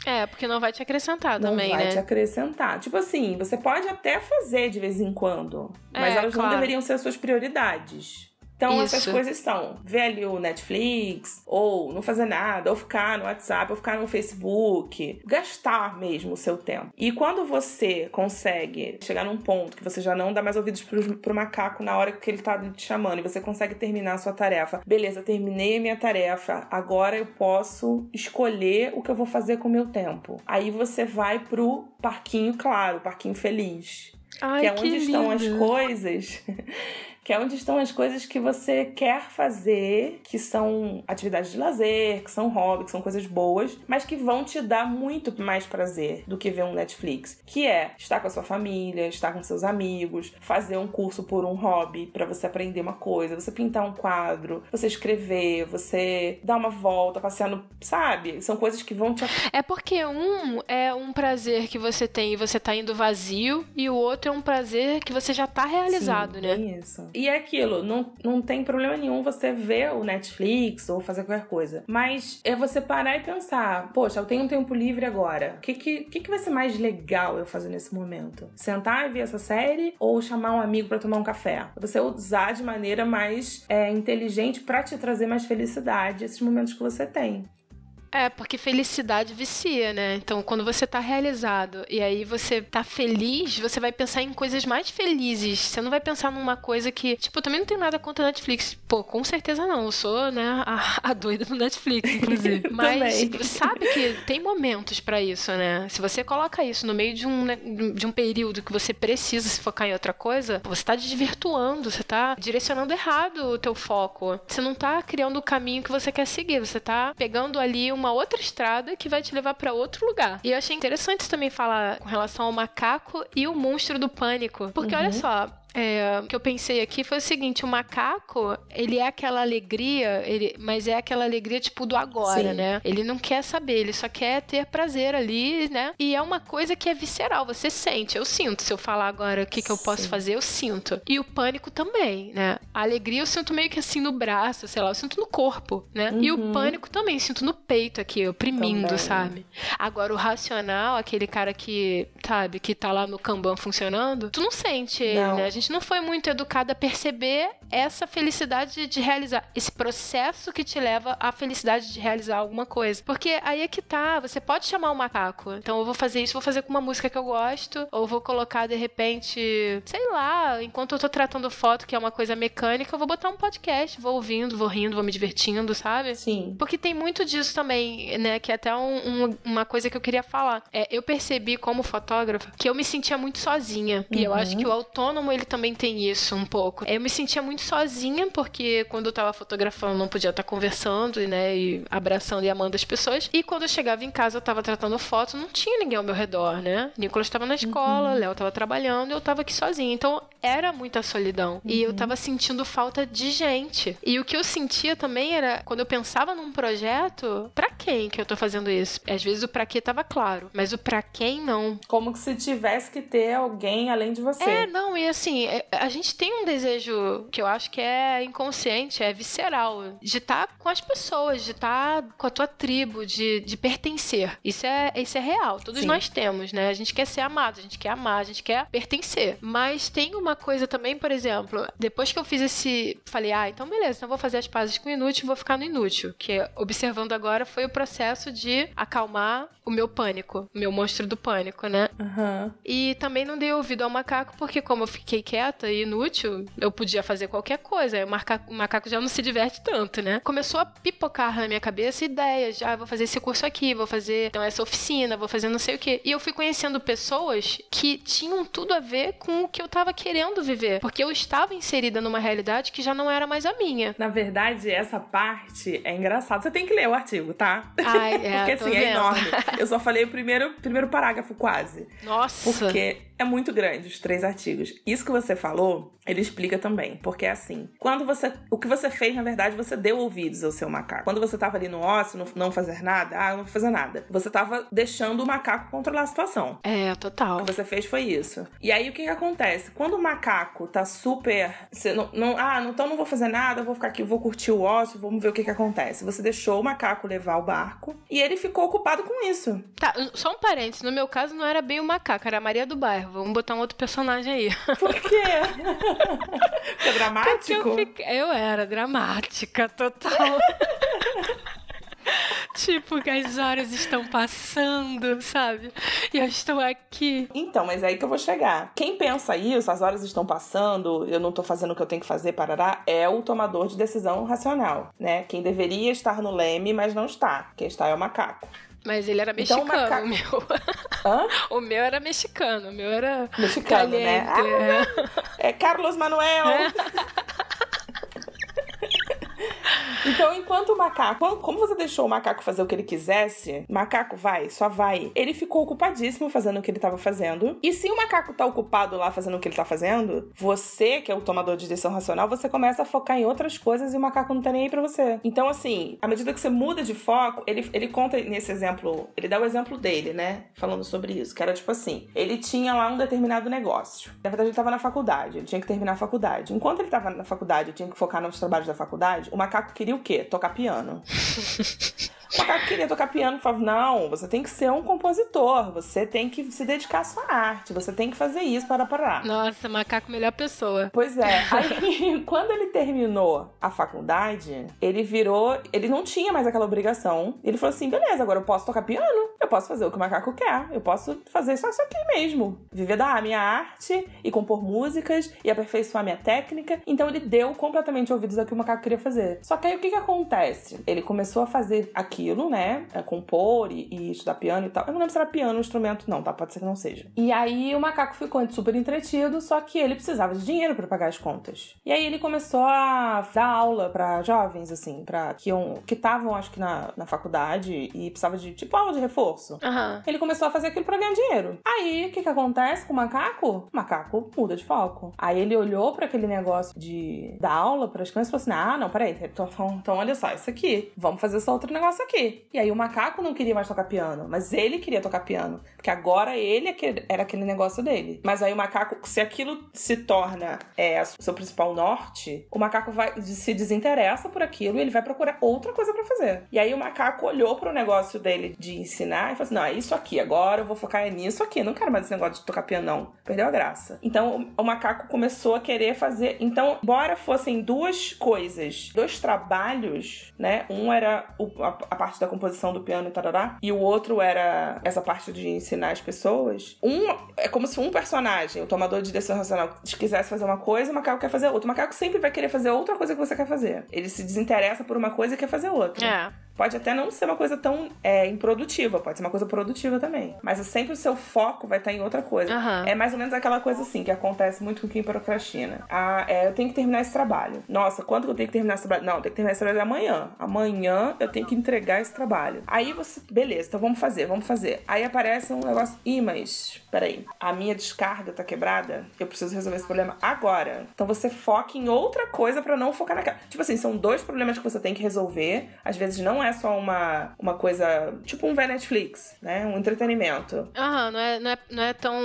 É, porque não vai te acrescentar não também, né? Não vai te acrescentar. Tipo assim, você pode até fazer de vez em quando, mas é, elas claro. não deveriam ser as suas prioridades. Então, Isso. essas coisas são ver ali o Netflix, ou não fazer nada, ou ficar no WhatsApp, ou ficar no Facebook. Gastar mesmo o seu tempo. E quando você consegue chegar num ponto que você já não dá mais ouvidos pro, pro macaco na hora que ele tá te chamando, e você consegue terminar a sua tarefa. Beleza, terminei a minha tarefa, agora eu posso escolher o que eu vou fazer com o meu tempo. Aí você vai pro parquinho claro, parquinho feliz. Ai, que é onde que estão as coisas que é onde estão as coisas que você quer fazer, que são atividades de lazer, que são hobby, que são coisas boas, mas que vão te dar muito mais prazer do que ver um Netflix, que é estar com a sua família, estar com seus amigos, fazer um curso por um hobby para você aprender uma coisa, você pintar um quadro, você escrever, você dar uma volta, passear no, sabe? São coisas que vão te É porque um é um prazer que você tem e você tá indo vazio e o outro é um prazer que você já tá realizado, Sim, né? É isso. E é aquilo, não, não tem problema nenhum você ver o Netflix ou fazer qualquer coisa. Mas é você parar e pensar, poxa, eu tenho um tempo livre agora. O que, que, que, que vai ser mais legal eu fazer nesse momento? Sentar e ver essa série ou chamar um amigo para tomar um café? Você usar de maneira mais é, inteligente para te trazer mais felicidade esses momentos que você tem. É, porque felicidade vicia, né? Então, quando você tá realizado e aí você tá feliz, você vai pensar em coisas mais felizes. Você não vai pensar numa coisa que, tipo, eu também não tenho nada contra Netflix. Pô, com certeza não. Eu sou, né, a, a doida do Netflix, inclusive. Mas sabe que tem momentos para isso, né? Se você coloca isso no meio de um, né, de um período que você precisa se focar em outra coisa, você tá desvirtuando, você tá direcionando errado o teu foco. Você não tá criando o caminho que você quer seguir, você tá pegando ali uma outra estrada que vai te levar para outro lugar. E eu achei interessante também falar com relação ao macaco e o monstro do pânico. Porque uhum. olha só, é, o que eu pensei aqui foi o seguinte: o macaco, ele é aquela alegria, ele, mas é aquela alegria tipo do agora, Sim. né? Ele não quer saber, ele só quer ter prazer ali, né? E é uma coisa que é visceral, você sente. Eu sinto. Se eu falar agora o que, que eu posso fazer, eu sinto. E o pânico também, né? A alegria eu sinto meio que assim no braço, sei lá, eu sinto no corpo, né? Uhum. E o uhum. pânico também, sinto no peito aqui, oprimindo, também. sabe? Agora, o racional, aquele cara que, sabe, que tá lá no Kanban funcionando, tu não sente ele, não. né? A gente não foi muito educada a perceber essa felicidade de realizar, esse processo que te leva à felicidade de realizar alguma coisa. Porque aí é que tá, você pode chamar o um macaco. Então eu vou fazer isso, vou fazer com uma música que eu gosto, ou vou colocar de repente, sei lá, enquanto eu tô tratando foto, que é uma coisa mecânica, eu vou botar um podcast, vou ouvindo, vou rindo, vou me divertindo, sabe? Sim. Porque tem muito disso também, né? Que é até um, um, uma coisa que eu queria falar. É, eu percebi como fotógrafa que eu me sentia muito sozinha. Uhum. E eu acho uhum. que o autônomo, ele também tem isso um pouco. Eu me sentia muito sozinha, porque quando eu tava fotografando não podia estar conversando, né, e abraçando e amando as pessoas. E quando eu chegava em casa, eu tava tratando foto, não tinha ninguém ao meu redor, né? Nicolas estava na escola, uhum. Léo tava trabalhando, eu tava aqui sozinha. Então, era muita solidão. Uhum. E eu uhum. tava sentindo falta de gente. E o que eu sentia também era, quando eu pensava num projeto, para quem que eu tô fazendo isso? Às vezes o pra quê tava claro, mas o pra quem não. Como que se tivesse que ter alguém além de você. É, não, e assim, é, a gente tem um desejo que eu acho que é inconsciente, é visceral, de estar tá com as pessoas, de estar tá com a tua tribo, de, de pertencer. Isso é, isso é real. Todos Sim. nós temos, né? A gente quer ser amado, a gente quer amar, a gente quer pertencer. Mas tem uma coisa também, por exemplo, depois que eu fiz esse. Falei, ah, então beleza, então vou fazer as pazes com o inútil e vou ficar no inútil. Que observando agora foi o processo de acalmar o meu pânico, o meu monstro do pânico, né? Uhum. E também não dei ouvido ao macaco, porque como eu fiquei quieta e inútil, eu podia fazer qualquer coisa. O macaco, o macaco já não se diverte tanto, né? Começou a pipocar na minha cabeça ideias. Já ah, vou fazer esse curso aqui, vou fazer então essa oficina, vou fazer não sei o quê. E eu fui conhecendo pessoas que tinham tudo a ver com o que eu tava querendo viver. Porque eu estava inserida numa realidade que já não era mais a minha. Na verdade, essa parte é engraçada. Você tem que ler o artigo, tá? Ai, é, Porque assim, é enorme. Eu só falei o primeiro, primeiro parágrafo quase. Nossa! Porque é muito grande os três artigos. Isso que você falou, ele explica também. Porque é assim, quando você. O que você fez, na verdade, você deu ouvidos ao seu macaco. Quando você tava ali no ócio, não, não fazer nada, ah, não vou fazer nada. Você tava deixando o macaco controlar a situação. É, total. O que você fez foi isso. E aí o que, que acontece? Quando o macaco tá super. Não, não, ah, então não vou fazer nada, vou ficar aqui, vou curtir o ócio, vamos ver o que, que acontece. Você deixou o macaco levar o barco e ele ficou ocupado com isso. Tá, só um parênteses. No meu caso, não era bem o macaco, era a Maria do Bairro. Vamos botar um outro personagem aí. Por quê? Porque é dramático? Eu, fiquei... eu era dramática, total. tipo, que as horas estão passando, sabe? E eu estou aqui. Então, mas é aí que eu vou chegar. Quem pensa isso, as horas estão passando, eu não tô fazendo o que eu tenho que fazer, parará, é o tomador de decisão racional, né? Quem deveria estar no leme, mas não está. Quem está é o macaco. Mas ele era então, mexicano, então, maca... o meu. Hã? O meu era mexicano, o meu era. Mexicano, né? caliente, né? Ah, é Carlos Manuel! É. Então, enquanto o macaco, como você deixou o macaco fazer o que ele quisesse, macaco vai, só vai. Ele ficou ocupadíssimo fazendo o que ele estava fazendo. E se o macaco tá ocupado lá fazendo o que ele tá fazendo, você, que é o tomador de decisão racional, você começa a focar em outras coisas e o macaco não tá nem aí pra você. Então, assim, à medida que você muda de foco, ele, ele conta nesse exemplo, ele dá o exemplo dele, né? Falando sobre isso, que era tipo assim: ele tinha lá um determinado negócio. Na verdade, ele tava na faculdade, ele tinha que terminar a faculdade. Enquanto ele tava na faculdade, ele tinha que focar nos trabalhos da faculdade, o macaco queria o quê? Tocar piano. O macaco queria tocar piano, falava, não, você tem que ser um compositor, você tem que se dedicar à sua arte, você tem que fazer isso para parar. Nossa, macaco melhor pessoa. Pois é. Aí, quando ele terminou a faculdade, ele virou, ele não tinha mais aquela obrigação. Ele falou assim, beleza, agora eu posso tocar piano, eu posso fazer o que o macaco quer, eu posso fazer só isso aqui mesmo. Viver da minha arte e compor músicas e aperfeiçoar minha técnica. Então ele deu completamente ouvidos ao que o macaco queria fazer. Só que aí o que que acontece? Ele começou a fazer aquilo, né? A compor e, e estudar piano e tal. Eu não lembro se era piano o instrumento, não, tá? Pode ser que não seja. E aí o macaco ficou super entretido, só que ele precisava de dinheiro para pagar as contas. E aí ele começou a dar aula para jovens, assim, para que que estavam, acho que na, na faculdade e precisava de tipo aula de reforço. Uhum. Ele começou a fazer aquilo pra ganhar dinheiro. Aí o que que acontece com o macaco? O macaco muda de foco. Aí ele olhou para aquele negócio de dar aula para as crianças e falou assim: ah, não, peraí, então, então, então olha só, isso aqui, vamos fazer esse outro negócio aqui. E aí o macaco não queria mais tocar piano, mas ele queria tocar piano, porque agora ele é era aquele negócio dele. Mas aí o macaco, se aquilo se torna é, o seu principal norte, o macaco vai se desinteressa por aquilo e ele vai procurar outra coisa para fazer. E aí o macaco olhou para o negócio dele de ensinar e falou assim: não, é isso aqui, agora eu vou focar nisso aqui. Não quero mais esse negócio de tocar piano, não. Perdeu a graça. Então o macaco começou a querer fazer. Então, embora fossem duas coisas, dois trabalhos, né? Um era o, a, a, parte da composição do piano e tarará, e o outro era essa parte de ensinar as pessoas. Um é como se um personagem, o tomador de decisão racional, quisesse fazer uma coisa, o macaco quer fazer outra. O macaco sempre vai querer fazer outra coisa que você quer fazer. Ele se desinteressa por uma coisa e quer fazer outra. É. Pode até não ser uma coisa tão é, improdutiva, pode ser uma coisa produtiva também. Mas sempre o seu foco vai estar em outra coisa. Uhum. É mais ou menos aquela coisa assim, que acontece muito com quem procrastina. Ah, é, eu tenho que terminar esse trabalho. Nossa, quando que eu tenho que terminar esse trabalho? Não, eu tenho que terminar esse trabalho amanhã. Amanhã eu tenho que entregar esse trabalho. Aí você, beleza, então vamos fazer, vamos fazer. Aí aparece um negócio, ih, mas peraí, a minha descarga tá quebrada, eu preciso resolver esse problema agora. Então você foca em outra coisa para não focar naquela. Tipo assim, são dois problemas que você tem que resolver. Às vezes não é só uma, uma coisa, tipo um ver Netflix, né? Um entretenimento. Aham, não é, não, é, não é tão.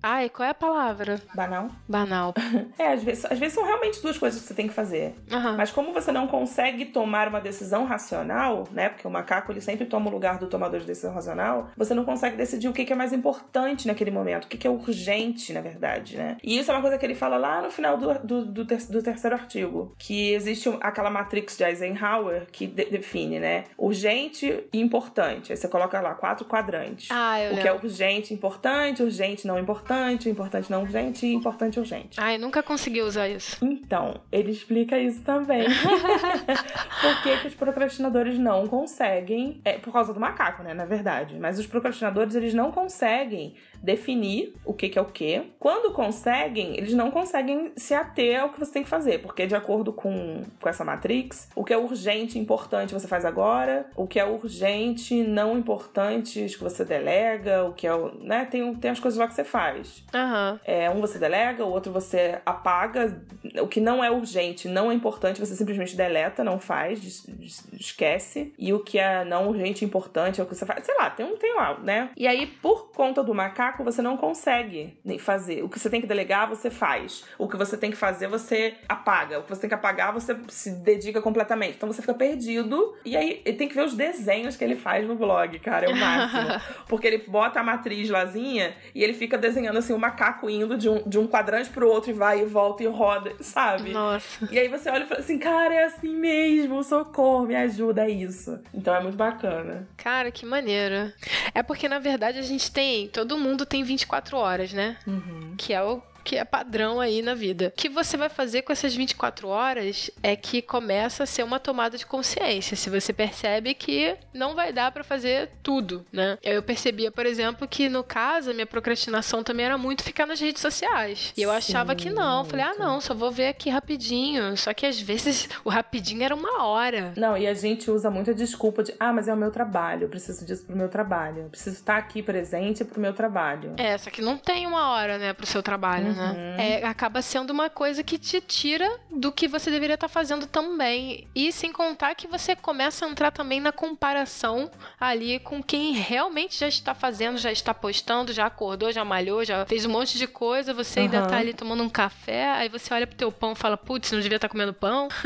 Ai, qual é a palavra? Banal? Banal. é, às vezes, às vezes são realmente duas coisas que você tem que fazer. Uhum. Mas como você não consegue tomar uma decisão racional, né? Porque o macaco ele sempre toma o lugar do tomador de decisão racional, você não consegue decidir o que é mais importante naquele momento, o que é urgente, na verdade, né? E isso é uma coisa que ele fala lá no final do, do, do, ter, do terceiro artigo, que existe aquela matrix de Eisenhower que de, define, né? Urgente e importante. Aí você coloca lá quatro quadrantes. Ah, eu o que é urgente, importante, urgente, não importante, importante, não urgente e importante, urgente. Ai, nunca consegui usar isso. Então, ele explica isso também. Por que, que os procrastinadores não conseguem? É por causa do macaco, né? Na verdade. Mas os procrastinadores, eles não conseguem definir o que, que é o que. Quando conseguem, eles não conseguem se ater ao que você tem que fazer, porque de acordo com, com essa matrix, o que é urgente e importante você faz agora, o que é urgente, não importante, que você delega, o que é. Né? Tem, tem as coisas lá que você faz. Uhum. É, um você delega, o outro você apaga. O que não é urgente, não é importante, você simplesmente deleta, não faz, esquece. E o que é não urgente e importante é o que você faz. Sei lá, tem um tem lá, né? E aí, por conta do macaco, você não consegue fazer. O que você tem que delegar, você faz. O que você tem que fazer, você apaga. O que você tem que apagar, você se dedica completamente. Então você fica perdido. E aí ele tem que ver os desenhos que ele faz no blog, cara. É o máximo. Porque ele bota a matriz lazinha e ele fica desenhando assim o um macaco indo de um, de um quadrante pro outro e vai e volta e roda, sabe? Nossa. E aí você olha e fala assim, cara, é assim mesmo, socorro, me ajuda, é isso. Então é muito bacana. Cara, que maneiro. É porque, na verdade, a gente tem. Todo mundo mundo tem 24 horas, né? Uhum. Que é o que é padrão aí na vida. O que você vai fazer com essas 24 horas é que começa a ser uma tomada de consciência. Se você percebe que não vai dar para fazer tudo, né? Eu percebia, por exemplo, que no caso a minha procrastinação também era muito ficar nas redes sociais. E eu achava que não. Falei, ah, não, só vou ver aqui rapidinho. Só que às vezes o rapidinho era uma hora. Não, e a gente usa muito a desculpa de, ah, mas é o meu trabalho, eu preciso disso pro meu trabalho. Eu preciso estar aqui presente pro meu trabalho. É, só que não tem uma hora, né, pro seu trabalho, né? Né? Uhum. É, acaba sendo uma coisa que te tira do que você deveria estar tá fazendo também. E sem contar que você começa a entrar também na comparação ali com quem realmente já está fazendo, já está postando, já acordou, já malhou, já fez um monte de coisa. Você uhum. ainda tá ali tomando um café, aí você olha pro teu pão e fala, putz, não devia estar tá comendo pão.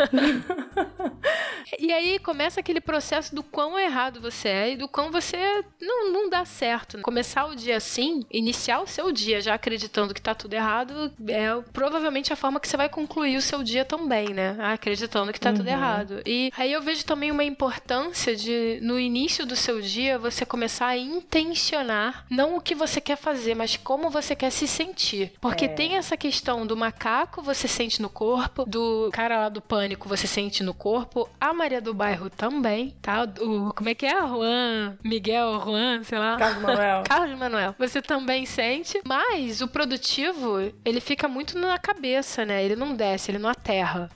E aí começa aquele processo do quão errado você é e do quão você não, não dá certo. Começar o dia assim, iniciar o seu dia já acreditando que tá tudo errado, é provavelmente a forma que você vai concluir o seu dia também, né? Acreditando que tá uhum. tudo errado. E aí eu vejo também uma importância de, no início do seu dia, você começar a intencionar não o que você quer fazer, mas como você quer se sentir. Porque é. tem essa questão do macaco, você sente no corpo, do cara lá do pânico, você sente no corpo, a Maria do Bairro também, tá? O, como é que é? Juan, Miguel, Juan, sei lá. Carlos Manuel. Carlos Manuel. Você também sente, mas o produtivo, ele fica muito na cabeça, né? Ele não desce, ele não aterra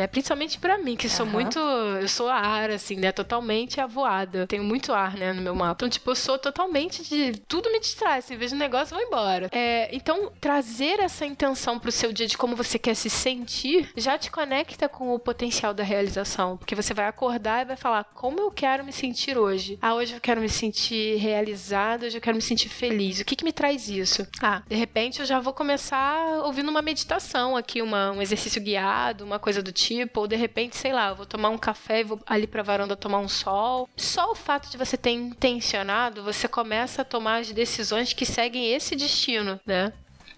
né? Principalmente para mim, que sou uhum. muito. Eu sou a ar, assim, né? Totalmente avoada. Tenho muito ar, né, no meu mapa. Então, tipo, eu sou totalmente de. Tudo me distrai. Assim, vejo um negócio, vou embora. É, então, trazer essa intenção pro seu dia de como você quer se sentir já te conecta com o potencial da realização. Porque você vai acordar e vai falar: como eu quero me sentir hoje? Ah, hoje eu quero me sentir realizado, hoje eu quero me sentir feliz. O que, que me traz isso? Ah, de repente eu já vou começar ouvindo uma meditação aqui, uma, um exercício guiado, uma coisa do tipo tipo, ou de repente, sei lá, eu vou tomar um café e vou ali pra varanda tomar um sol. Só o fato de você ter intencionado, você começa a tomar as decisões que seguem esse destino, né?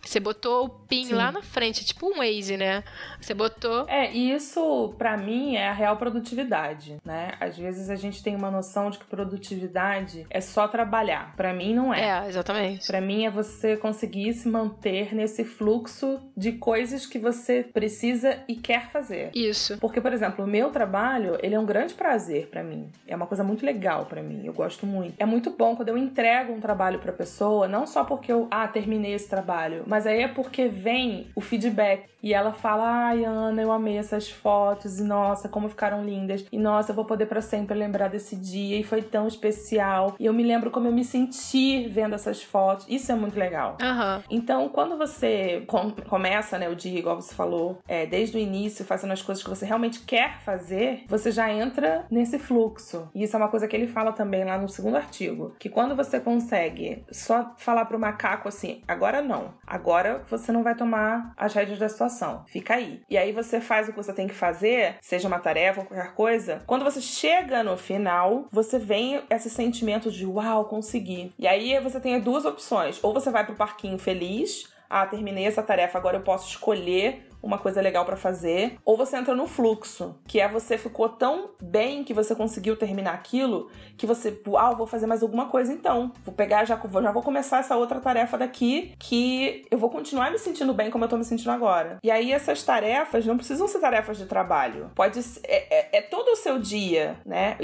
Você botou o pin Sim. lá na frente, tipo um Waze, né? Você botou. É, e isso para mim é a real produtividade, né? Às vezes a gente tem uma noção de que produtividade é só trabalhar. Para mim não é. É, exatamente. Para mim é você conseguir se manter nesse fluxo de coisas que você precisa e quer fazer. Isso. Porque, por exemplo, o meu trabalho, ele é um grande prazer para mim. É uma coisa muito legal para mim. Eu gosto muito. É muito bom quando eu entrego um trabalho para pessoa, não só porque eu, ah, terminei esse trabalho, mas aí é porque vem o feedback. E ela fala: Ai, Ana, eu amei essas fotos. E nossa, como ficaram lindas. E nossa, eu vou poder para sempre lembrar desse dia. E foi tão especial. E eu me lembro como eu me senti vendo essas fotos. Isso é muito legal. Uhum. Então, quando você com começa, né, o dia, igual você falou, é, desde o início, fazendo as coisas que você realmente quer fazer, você já entra nesse fluxo. E isso é uma coisa que ele fala também lá no segundo artigo. Que quando você consegue só falar pro macaco assim, agora não, Agora você não vai tomar as rédeas da situação. Fica aí. E aí você faz o que você tem que fazer, seja uma tarefa ou qualquer coisa. Quando você chega no final, você vem esse sentimento de uau, consegui. E aí você tem duas opções. Ou você vai pro parquinho feliz, ah, terminei essa tarefa, agora eu posso escolher uma coisa legal para fazer, ou você entra no fluxo, que é você ficou tão bem que você conseguiu terminar aquilo, que você, uau, vou fazer mais alguma coisa então. Vou pegar, já, já vou começar essa outra tarefa daqui, que eu vou continuar me sentindo bem como eu tô me sentindo agora. E aí essas tarefas não precisam ser tarefas de trabalho. Pode ser, é, é, é todo o seu dia, né?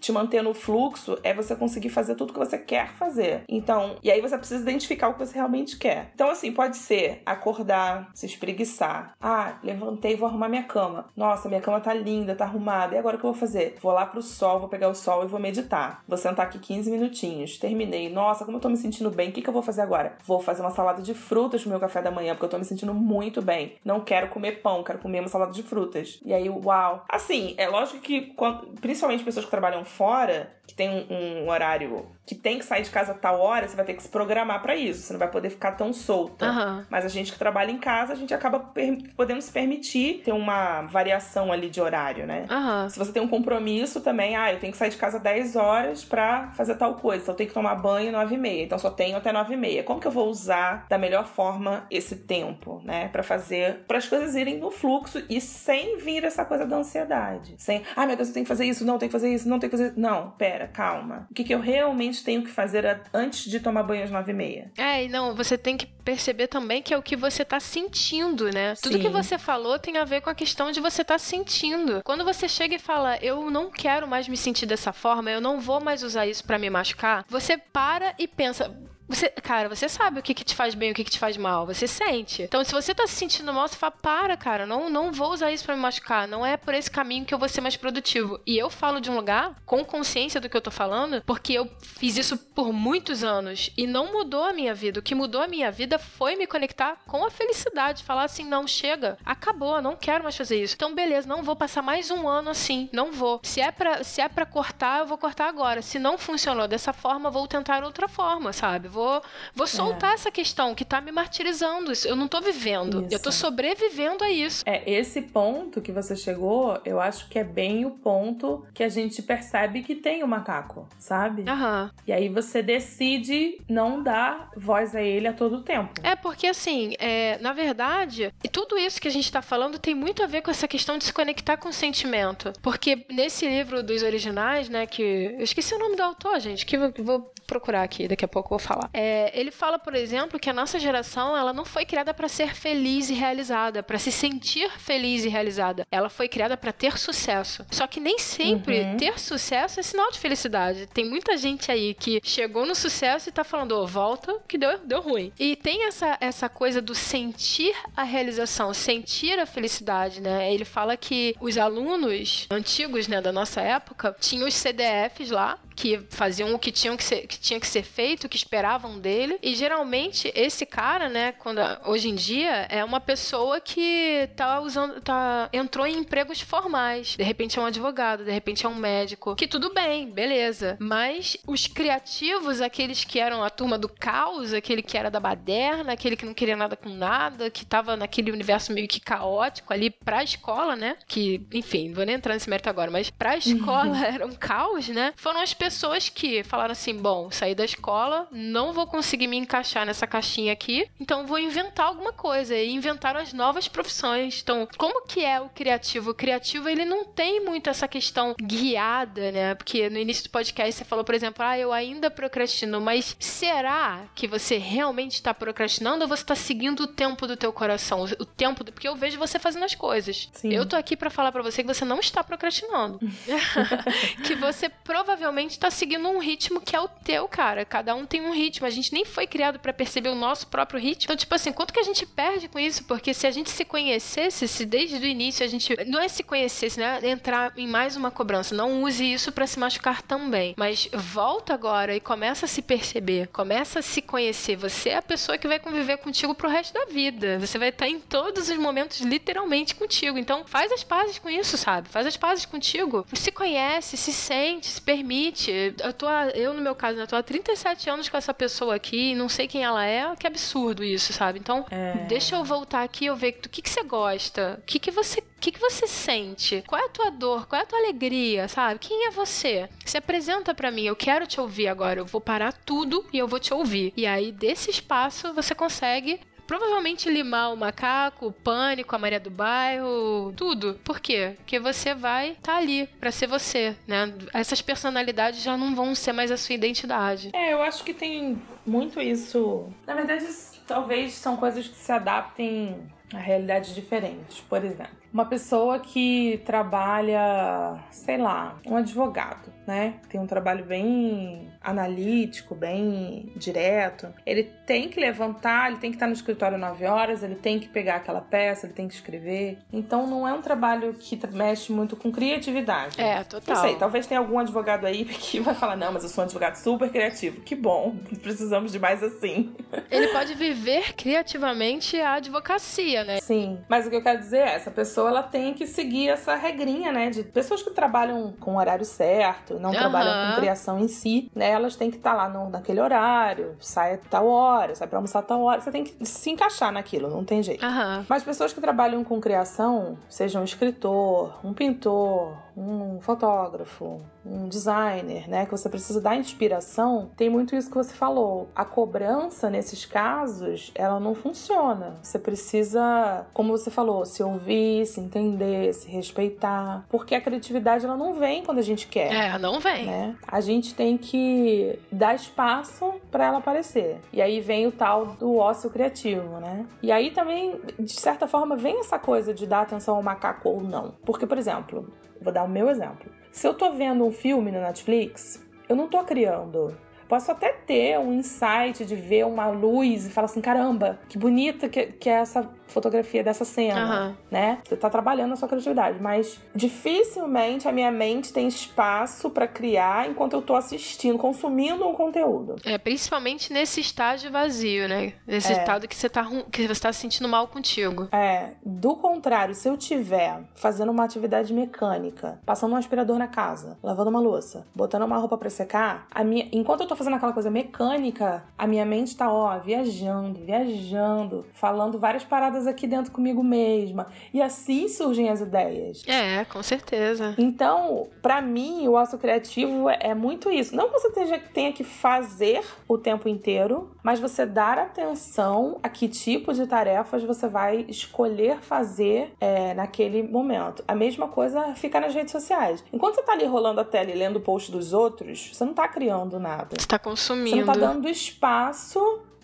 Te manter no fluxo é você conseguir fazer tudo que você quer fazer. Então, e aí você precisa identificar o que você realmente quer. Então, assim, pode ser acordar, se espreguiçar, ah, levantei e vou arrumar minha cama. Nossa, minha cama tá linda, tá arrumada. E agora o que eu vou fazer? Vou lá pro sol, vou pegar o sol e vou meditar. Vou sentar aqui 15 minutinhos. Terminei. Nossa, como eu tô me sentindo bem. O que, que eu vou fazer agora? Vou fazer uma salada de frutas pro meu café da manhã, porque eu tô me sentindo muito bem. Não quero comer pão, quero comer uma salada de frutas. E aí, uau. Assim, é lógico que, principalmente pessoas que trabalham fora, que tem um, um horário que tem que sair de casa a tal hora, você vai ter que se programar para isso. Você não vai poder ficar tão solta. Uhum. Mas a gente que trabalha em casa, a gente acaba podendo se permitir ter uma variação ali de horário, né? Uhum. Se você tem um compromisso também, ah, eu tenho que sair de casa 10 horas para fazer tal coisa. Então eu tenho que tomar banho 9 e meia. Então só tenho até 9 e meia. Como que eu vou usar da melhor forma esse tempo, né? para fazer, para as coisas irem no fluxo e sem vir essa coisa da ansiedade. Sem, ah, meu Deus, eu tenho que fazer isso, não, tenho que fazer isso, não, tenho que fazer. Não, pera, calma. O que, que eu realmente tenho que fazer antes de tomar banho às 9 e meia? É, e não, você tem que perceber também que é o que você tá sentindo, né? Sim. Tudo que você falou tem a ver com a questão de você tá sentindo. Quando você chega e fala, eu não quero mais me sentir dessa forma, eu não vou mais usar isso para me machucar, você para e pensa, você, cara, você sabe o que, que te faz bem e o que, que te faz mal. Você sente. Então, se você tá se sentindo mal, você fala, para, cara, não, não vou usar isso para me machucar. Não é por esse caminho que eu vou ser mais produtivo. E eu falo de um lugar com consciência do que eu tô falando, porque eu fiz isso por muitos anos e não mudou a minha vida. O que mudou a minha vida foi me conectar com a felicidade. Falar assim, não, chega, acabou, não quero mais fazer isso. Então, beleza, não vou passar mais um ano assim. Não vou. Se é pra, se é pra cortar, eu vou cortar agora. Se não funcionou dessa forma, vou tentar outra forma, sabe? Vou vou, vou soltar é. essa questão que tá me martirizando. Eu não tô vivendo. Isso. Eu tô sobrevivendo a isso. É, esse ponto que você chegou, eu acho que é bem o ponto que a gente percebe que tem o macaco, sabe? Aham. E aí você decide não dar voz a ele a todo tempo. É, porque assim, é, na verdade, tudo isso que a gente tá falando tem muito a ver com essa questão de se conectar com o sentimento. Porque nesse livro dos originais, né, que. Eu esqueci o nome do autor, gente, que vou procurar aqui, daqui a pouco eu vou falar. É, ele fala, por exemplo, que a nossa geração ela não foi criada para ser feliz e realizada, para se sentir feliz e realizada. Ela foi criada para ter sucesso. Só que nem sempre uhum. ter sucesso é sinal de felicidade. Tem muita gente aí que chegou no sucesso e tá falando, oh, volta, que deu, deu ruim. E tem essa, essa coisa do sentir a realização, sentir a felicidade, né? Ele fala que os alunos antigos, né, da nossa época, tinham os CDFs lá, que faziam o que, tinham que, ser, que tinha que ser feito, o que esperavam dele. E geralmente esse cara, né, quando hoje em dia é uma pessoa que tá usando, tá entrou em empregos formais. De repente é um advogado, de repente é um médico, que tudo bem, beleza. Mas os criativos, aqueles que eram a turma do caos, aquele que era da baderna, aquele que não queria nada com nada, que tava naquele universo meio que caótico ali pra escola, né? Que, enfim, não vou nem entrar nesse mérito agora, mas pra escola era um caos, né? Foram as pessoas que falaram assim: bom, saí da escola, não vou conseguir me encaixar nessa caixinha aqui, então vou inventar alguma coisa. E inventaram as novas profissões. Então, como que é o criativo? O criativo, ele não tem muito essa questão guiada, né? Porque no início do podcast você falou, por exemplo, ah, eu ainda procrastino, mas será que você realmente está procrastinando ou você está seguindo o tempo do teu coração? O tempo do... Porque eu vejo você fazendo as coisas. Sim. Eu tô aqui para falar para você que você não está procrastinando. que você provavelmente está seguindo um ritmo que é o teu, cara. Cada um tem um ritmo. A gente nem foi criado para perceber o nosso próprio ritmo. Então, tipo assim, quanto que a gente perde com isso? Porque se a gente se conhecesse, se desde o início a gente. Não é se conhecesse, né? Entrar em mais uma cobrança. Não use isso para se machucar também. Mas volta agora e começa a se perceber. Começa a se conhecer. Você é a pessoa que vai conviver contigo pro resto da vida. Você vai estar em todos os momentos, literalmente, contigo. Então, faz as pazes com isso, sabe? Faz as pazes contigo. Se conhece, se sente, se permite eu tô, eu no meu caso, né, tô há 37 anos com essa pessoa aqui, não sei quem ela é, que absurdo isso, sabe? Então, é... deixa eu voltar aqui e eu ver o que, que você gosta, o que, que você o que, que você sente? Qual é a tua dor? Qual é a tua alegria, sabe? Quem é você? Se apresenta para mim, eu quero te ouvir agora. Eu vou parar tudo e eu vou te ouvir. E aí, desse espaço, você consegue provavelmente limar o macaco, o pânico, a Maria do Bairro, tudo. Por quê? Porque você vai estar tá ali para ser você, né? Essas personalidades já não vão ser mais a sua identidade. É, eu acho que tem muito isso. Na verdade, talvez são coisas que se adaptem a realidades diferentes. Por exemplo, uma pessoa que trabalha, sei lá, um advogado, né? Tem um trabalho bem analítico, bem direto. Ele tem que levantar, ele tem que estar no escritório 9 horas, ele tem que pegar aquela peça, ele tem que escrever. Então não é um trabalho que mexe muito com criatividade. É, total. Não sei, talvez tenha algum advogado aí que vai falar: não, mas eu sou um advogado super criativo. Que bom, precisamos de mais assim. Ele pode viver criativamente a advocacia, né? Sim, mas o que eu quero dizer é: essa pessoa ela tem que seguir essa regrinha, né? De pessoas que trabalham com o horário certo, não uhum. trabalham com criação em si, né? Elas têm que estar lá no, naquele horário, sai a tal hora, sai pra almoçar a tal hora. Você tem que se encaixar naquilo, não tem jeito. Uhum. Mas pessoas que trabalham com criação, seja um escritor, um pintor, um fotógrafo, um designer, né, que você precisa da inspiração, tem muito isso que você falou. A cobrança nesses casos, ela não funciona. Você precisa, como você falou, se ouvir, se entender, se respeitar, porque a criatividade ela não vem quando a gente quer. É, não vem. Né? A gente tem que dar espaço para ela aparecer. E aí vem o tal do ócio criativo, né? E aí também, de certa forma, vem essa coisa de dar atenção ao macaco ou não. Porque, por exemplo, Vou dar o meu exemplo. Se eu tô vendo um filme no Netflix, eu não tô criando. Posso até ter um insight de ver uma luz e falar assim: caramba, que bonita que, que é essa fotografia dessa cena, uhum. né? Você tá trabalhando a sua criatividade, mas dificilmente a minha mente tem espaço para criar enquanto eu tô assistindo, consumindo um conteúdo. É, principalmente nesse estágio vazio, né? Nesse é. estado que você tá que você tá se sentindo mal contigo. É, do contrário, se eu tiver fazendo uma atividade mecânica, passando um aspirador na casa, lavando uma louça, botando uma roupa para secar, a minha, enquanto eu tô fazendo aquela coisa mecânica, a minha mente tá, ó, viajando, viajando, falando várias paradas aqui dentro comigo mesma. E assim surgem as ideias. É, com certeza. Então, para mim, o ócio criativo é muito isso. Não que você tenha que fazer o tempo inteiro, mas você dar atenção a que tipo de tarefas você vai escolher fazer é, naquele momento. A mesma coisa fica nas redes sociais. Enquanto você tá ali rolando a tela e lendo o post dos outros, você não tá criando nada. Você tá consumindo. Você não tá dando espaço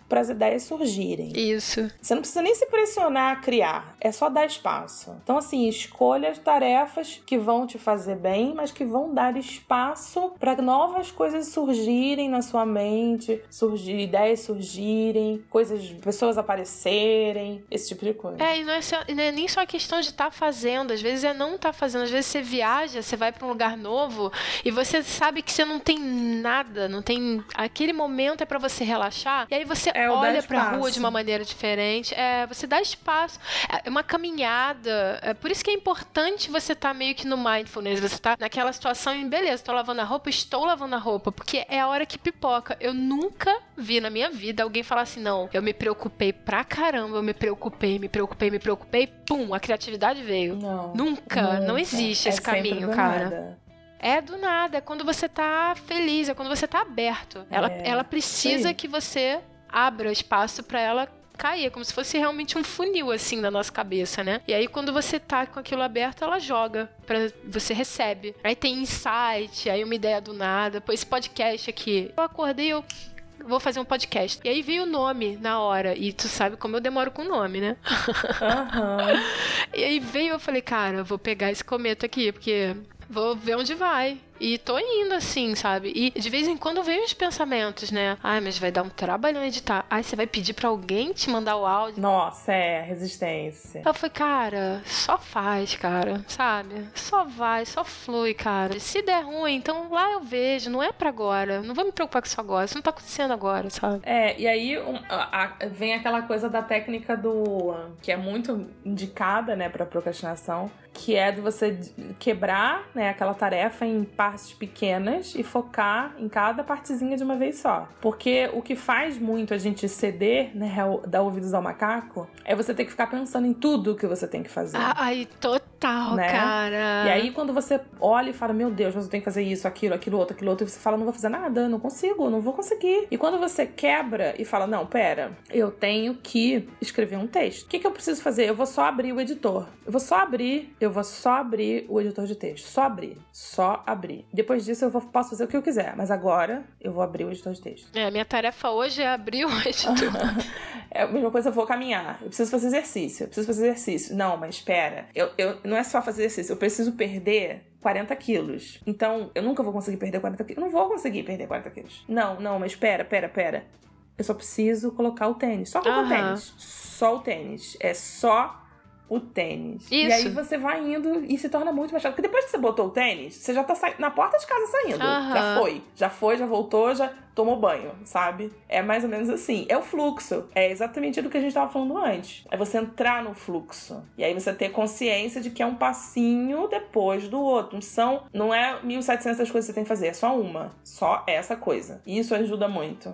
para as ideias surgirem. Isso. Você não precisa nem se pressionar a criar, é só dar espaço. Então, assim, escolha tarefas que vão te fazer bem, mas que vão dar espaço para novas coisas surgirem na sua mente, surgir ideias surgirem, coisas, pessoas aparecerem, esse tipo de coisa. É, e não é, só, não é nem só a questão de estar tá fazendo, às vezes é não estar tá fazendo, às vezes você viaja, você vai para um lugar novo e você sabe que você não tem nada, não tem aquele momento é para você relaxar, e aí você é, olha para a rua de uma maneira diferente. É, você dá espaço. É uma caminhada. É por isso que é importante você estar tá meio que no mindfulness. Você tá naquela situação e beleza, estou lavando a roupa, estou lavando a roupa, porque é a hora que pipoca. Eu nunca vi na minha vida alguém falar assim: não, eu me preocupei pra caramba, eu me preocupei, me preocupei, me preocupei, pum, a criatividade veio. Não. Nunca, nunca. não existe é esse caminho, cara. Nada. É do nada, é quando você tá feliz, é quando você tá aberto. Ela, é, ela precisa que você abra espaço para ela cair, é como se fosse realmente um funil assim na nossa cabeça, né? E aí quando você tá com aquilo aberto, ela joga para você recebe. Aí tem insight, aí uma ideia do nada. Pô, esse podcast aqui, eu acordei, eu vou fazer um podcast. E aí veio o nome na hora. E tu sabe como eu demoro com o nome, né? Uhum. e aí veio, eu falei, cara, vou pegar esse cometa aqui, porque vou ver onde vai. E tô indo assim, sabe? E de vez em quando vem os pensamentos, né? Ai, mas vai dar um trabalhão editar. Ai, você vai pedir para alguém te mandar o áudio. Nossa, é, resistência. Eu falei, cara, só faz, cara, sabe? Só vai, só flui, cara. Se der ruim, então lá eu vejo, não é para agora. Não vou me preocupar com isso agora, isso não tá acontecendo agora, sabe? É, e aí um, a, a, vem aquela coisa da técnica do. que é muito indicada, né, pra procrastinação, que é de você quebrar, né, aquela tarefa em partes partes pequenas e focar em cada partezinha de uma vez só. Porque o que faz muito a gente ceder, né, dar ouvidos ao macaco, é você ter que ficar pensando em tudo que você tem que fazer. Ai, total, né? cara. E aí quando você olha e fala, meu Deus, mas eu tenho que fazer isso, aquilo, aquilo outro, aquilo outro, e você fala, não vou fazer nada, não consigo, não vou conseguir. E quando você quebra e fala, não, pera, eu tenho que escrever um texto. O que, que eu preciso fazer? Eu vou só abrir o editor. Eu vou só abrir, eu vou só abrir o editor de texto. Só abrir. Só abrir. Depois disso eu vou, posso fazer o que eu quiser, mas agora eu vou abrir o editor de texto. É, minha tarefa hoje é abrir o editor. é a mesma coisa, eu vou caminhar. Eu preciso fazer exercício, eu preciso fazer exercício. Não, mas espera. Eu, eu, não é só fazer exercício, eu preciso perder 40 quilos. Então, eu nunca vou conseguir perder 40 quilos. Eu não vou conseguir perder 40 quilos. Não, não, mas espera, espera, espera. Eu só preciso colocar o tênis. Só colocar o tênis. Só o tênis. É só o tênis. Isso. E aí você vai indo e se torna muito mais chato. Porque depois que você botou o tênis, você já tá sa... na porta de casa saindo. Uhum. Já foi. Já foi, já voltou, já tomou banho, sabe? É mais ou menos assim. É o fluxo. É exatamente do que a gente tava falando antes. É você entrar no fluxo. E aí você ter consciência de que é um passinho depois do outro. Não são. Não é 1700 coisas que você tem que fazer. É só uma. Só essa coisa. E isso ajuda muito.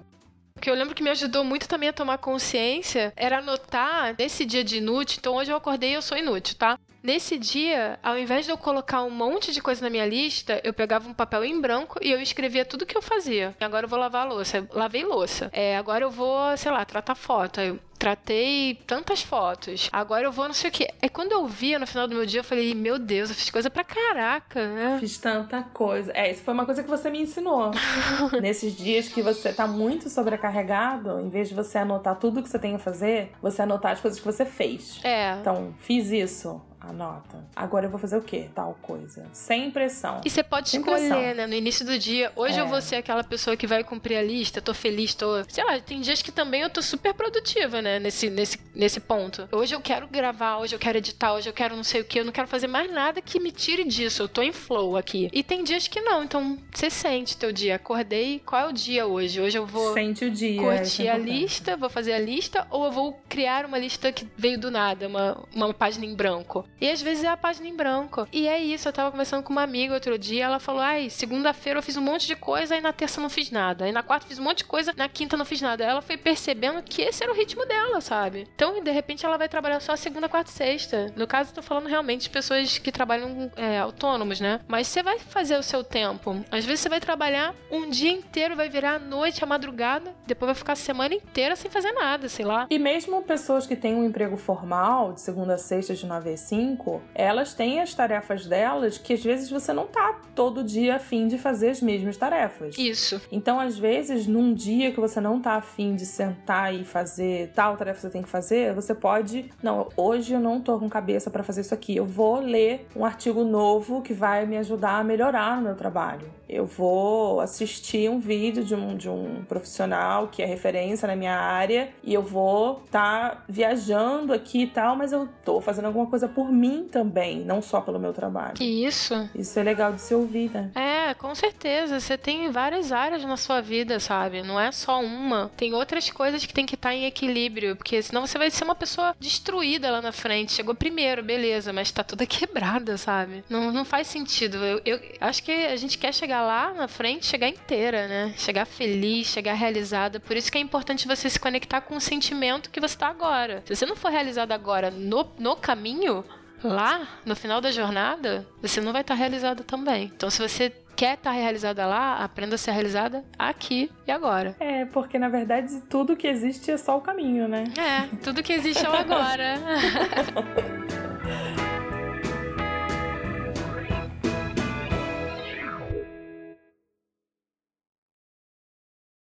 O que eu lembro que me ajudou muito também a tomar consciência era anotar nesse dia de inútil. Então hoje eu acordei e eu sou inútil, tá? Nesse dia, ao invés de eu colocar um monte de coisa na minha lista, eu pegava um papel em branco e eu escrevia tudo que eu fazia. Agora eu vou lavar a louça. Lavei louça. É, agora eu vou, sei lá, tratar foto. Eu tratei tantas fotos. Agora eu vou não sei o que. É quando eu via no final do meu dia, eu falei, meu Deus, eu fiz coisa pra caraca, né? Fiz tanta coisa. É, isso foi uma coisa que você me ensinou. Nesses dias que você tá muito sobrecarregado, em vez de você anotar tudo que você tem a fazer, você anotar as coisas que você fez. É. Então, fiz isso anota. Agora eu vou fazer o quê? Tal coisa. Sem pressão. E você pode Sem escolher, pressão. né? No início do dia, hoje é. eu vou ser aquela pessoa que vai cumprir a lista, tô feliz, tô. Sei lá, tem dias que também eu tô super produtiva, né? Nesse, nesse, nesse ponto. Hoje eu quero gravar, hoje eu quero editar, hoje eu quero não sei o que, eu não quero fazer mais nada que me tire disso. Eu tô em flow aqui. E tem dias que não, então você sente teu dia. Acordei, qual é o dia hoje? Hoje eu vou. Sente o dia. Curtir é a lista, vou fazer a lista, ou eu vou criar uma lista que veio do nada, uma, uma página em branco. E às vezes é a página em branco. E é isso, eu tava conversando com uma amiga outro dia, ela falou: ai, segunda-feira eu fiz um monte de coisa, aí na terça não fiz nada. Aí na quarta fiz um monte de coisa, na quinta não fiz nada. Ela foi percebendo que esse era o ritmo dela, sabe? Então, de repente, ela vai trabalhar só segunda, quarta e sexta. No caso, eu tô falando realmente de pessoas que trabalham é, autônomos, né? Mas você vai fazer o seu tempo. Às vezes você vai trabalhar um dia inteiro, vai virar a noite, a madrugada, depois vai ficar a semana inteira sem fazer nada, sei lá. E mesmo pessoas que têm um emprego formal, de segunda a sexta, de 9 a 5, elas têm as tarefas delas que às vezes você não tá todo dia afim de fazer as mesmas tarefas. Isso. Então, às vezes, num dia que você não tá afim de sentar e fazer tal tarefa que você tem que fazer, você pode. Não, hoje eu não tô com cabeça para fazer isso aqui. Eu vou ler um artigo novo que vai me ajudar a melhorar no meu trabalho. Eu vou assistir um vídeo de um, de um profissional que é referência na minha área e eu vou estar tá viajando aqui e tal, mas eu tô fazendo alguma coisa por mim também, não só pelo meu trabalho. Isso. Isso é legal de se ouvir, né? É, com certeza. Você tem várias áreas na sua vida, sabe? Não é só uma. Tem outras coisas que tem que estar tá em equilíbrio, porque senão você vai ser uma pessoa destruída lá na frente. Chegou primeiro, beleza, mas tá toda quebrada, sabe? Não, não faz sentido. Eu, eu acho que a gente quer chegar lá na frente, chegar inteira, né? Chegar feliz, chegar realizada. Por isso que é importante você se conectar com o sentimento que você tá agora. Se você não for realizado agora no, no caminho, lá, no final da jornada, você não vai estar tá realizado também. Então, se você quer estar tá realizada lá, aprenda a ser realizada aqui e agora. É, porque na verdade tudo que existe é só o caminho, né? É, tudo que existe é o agora.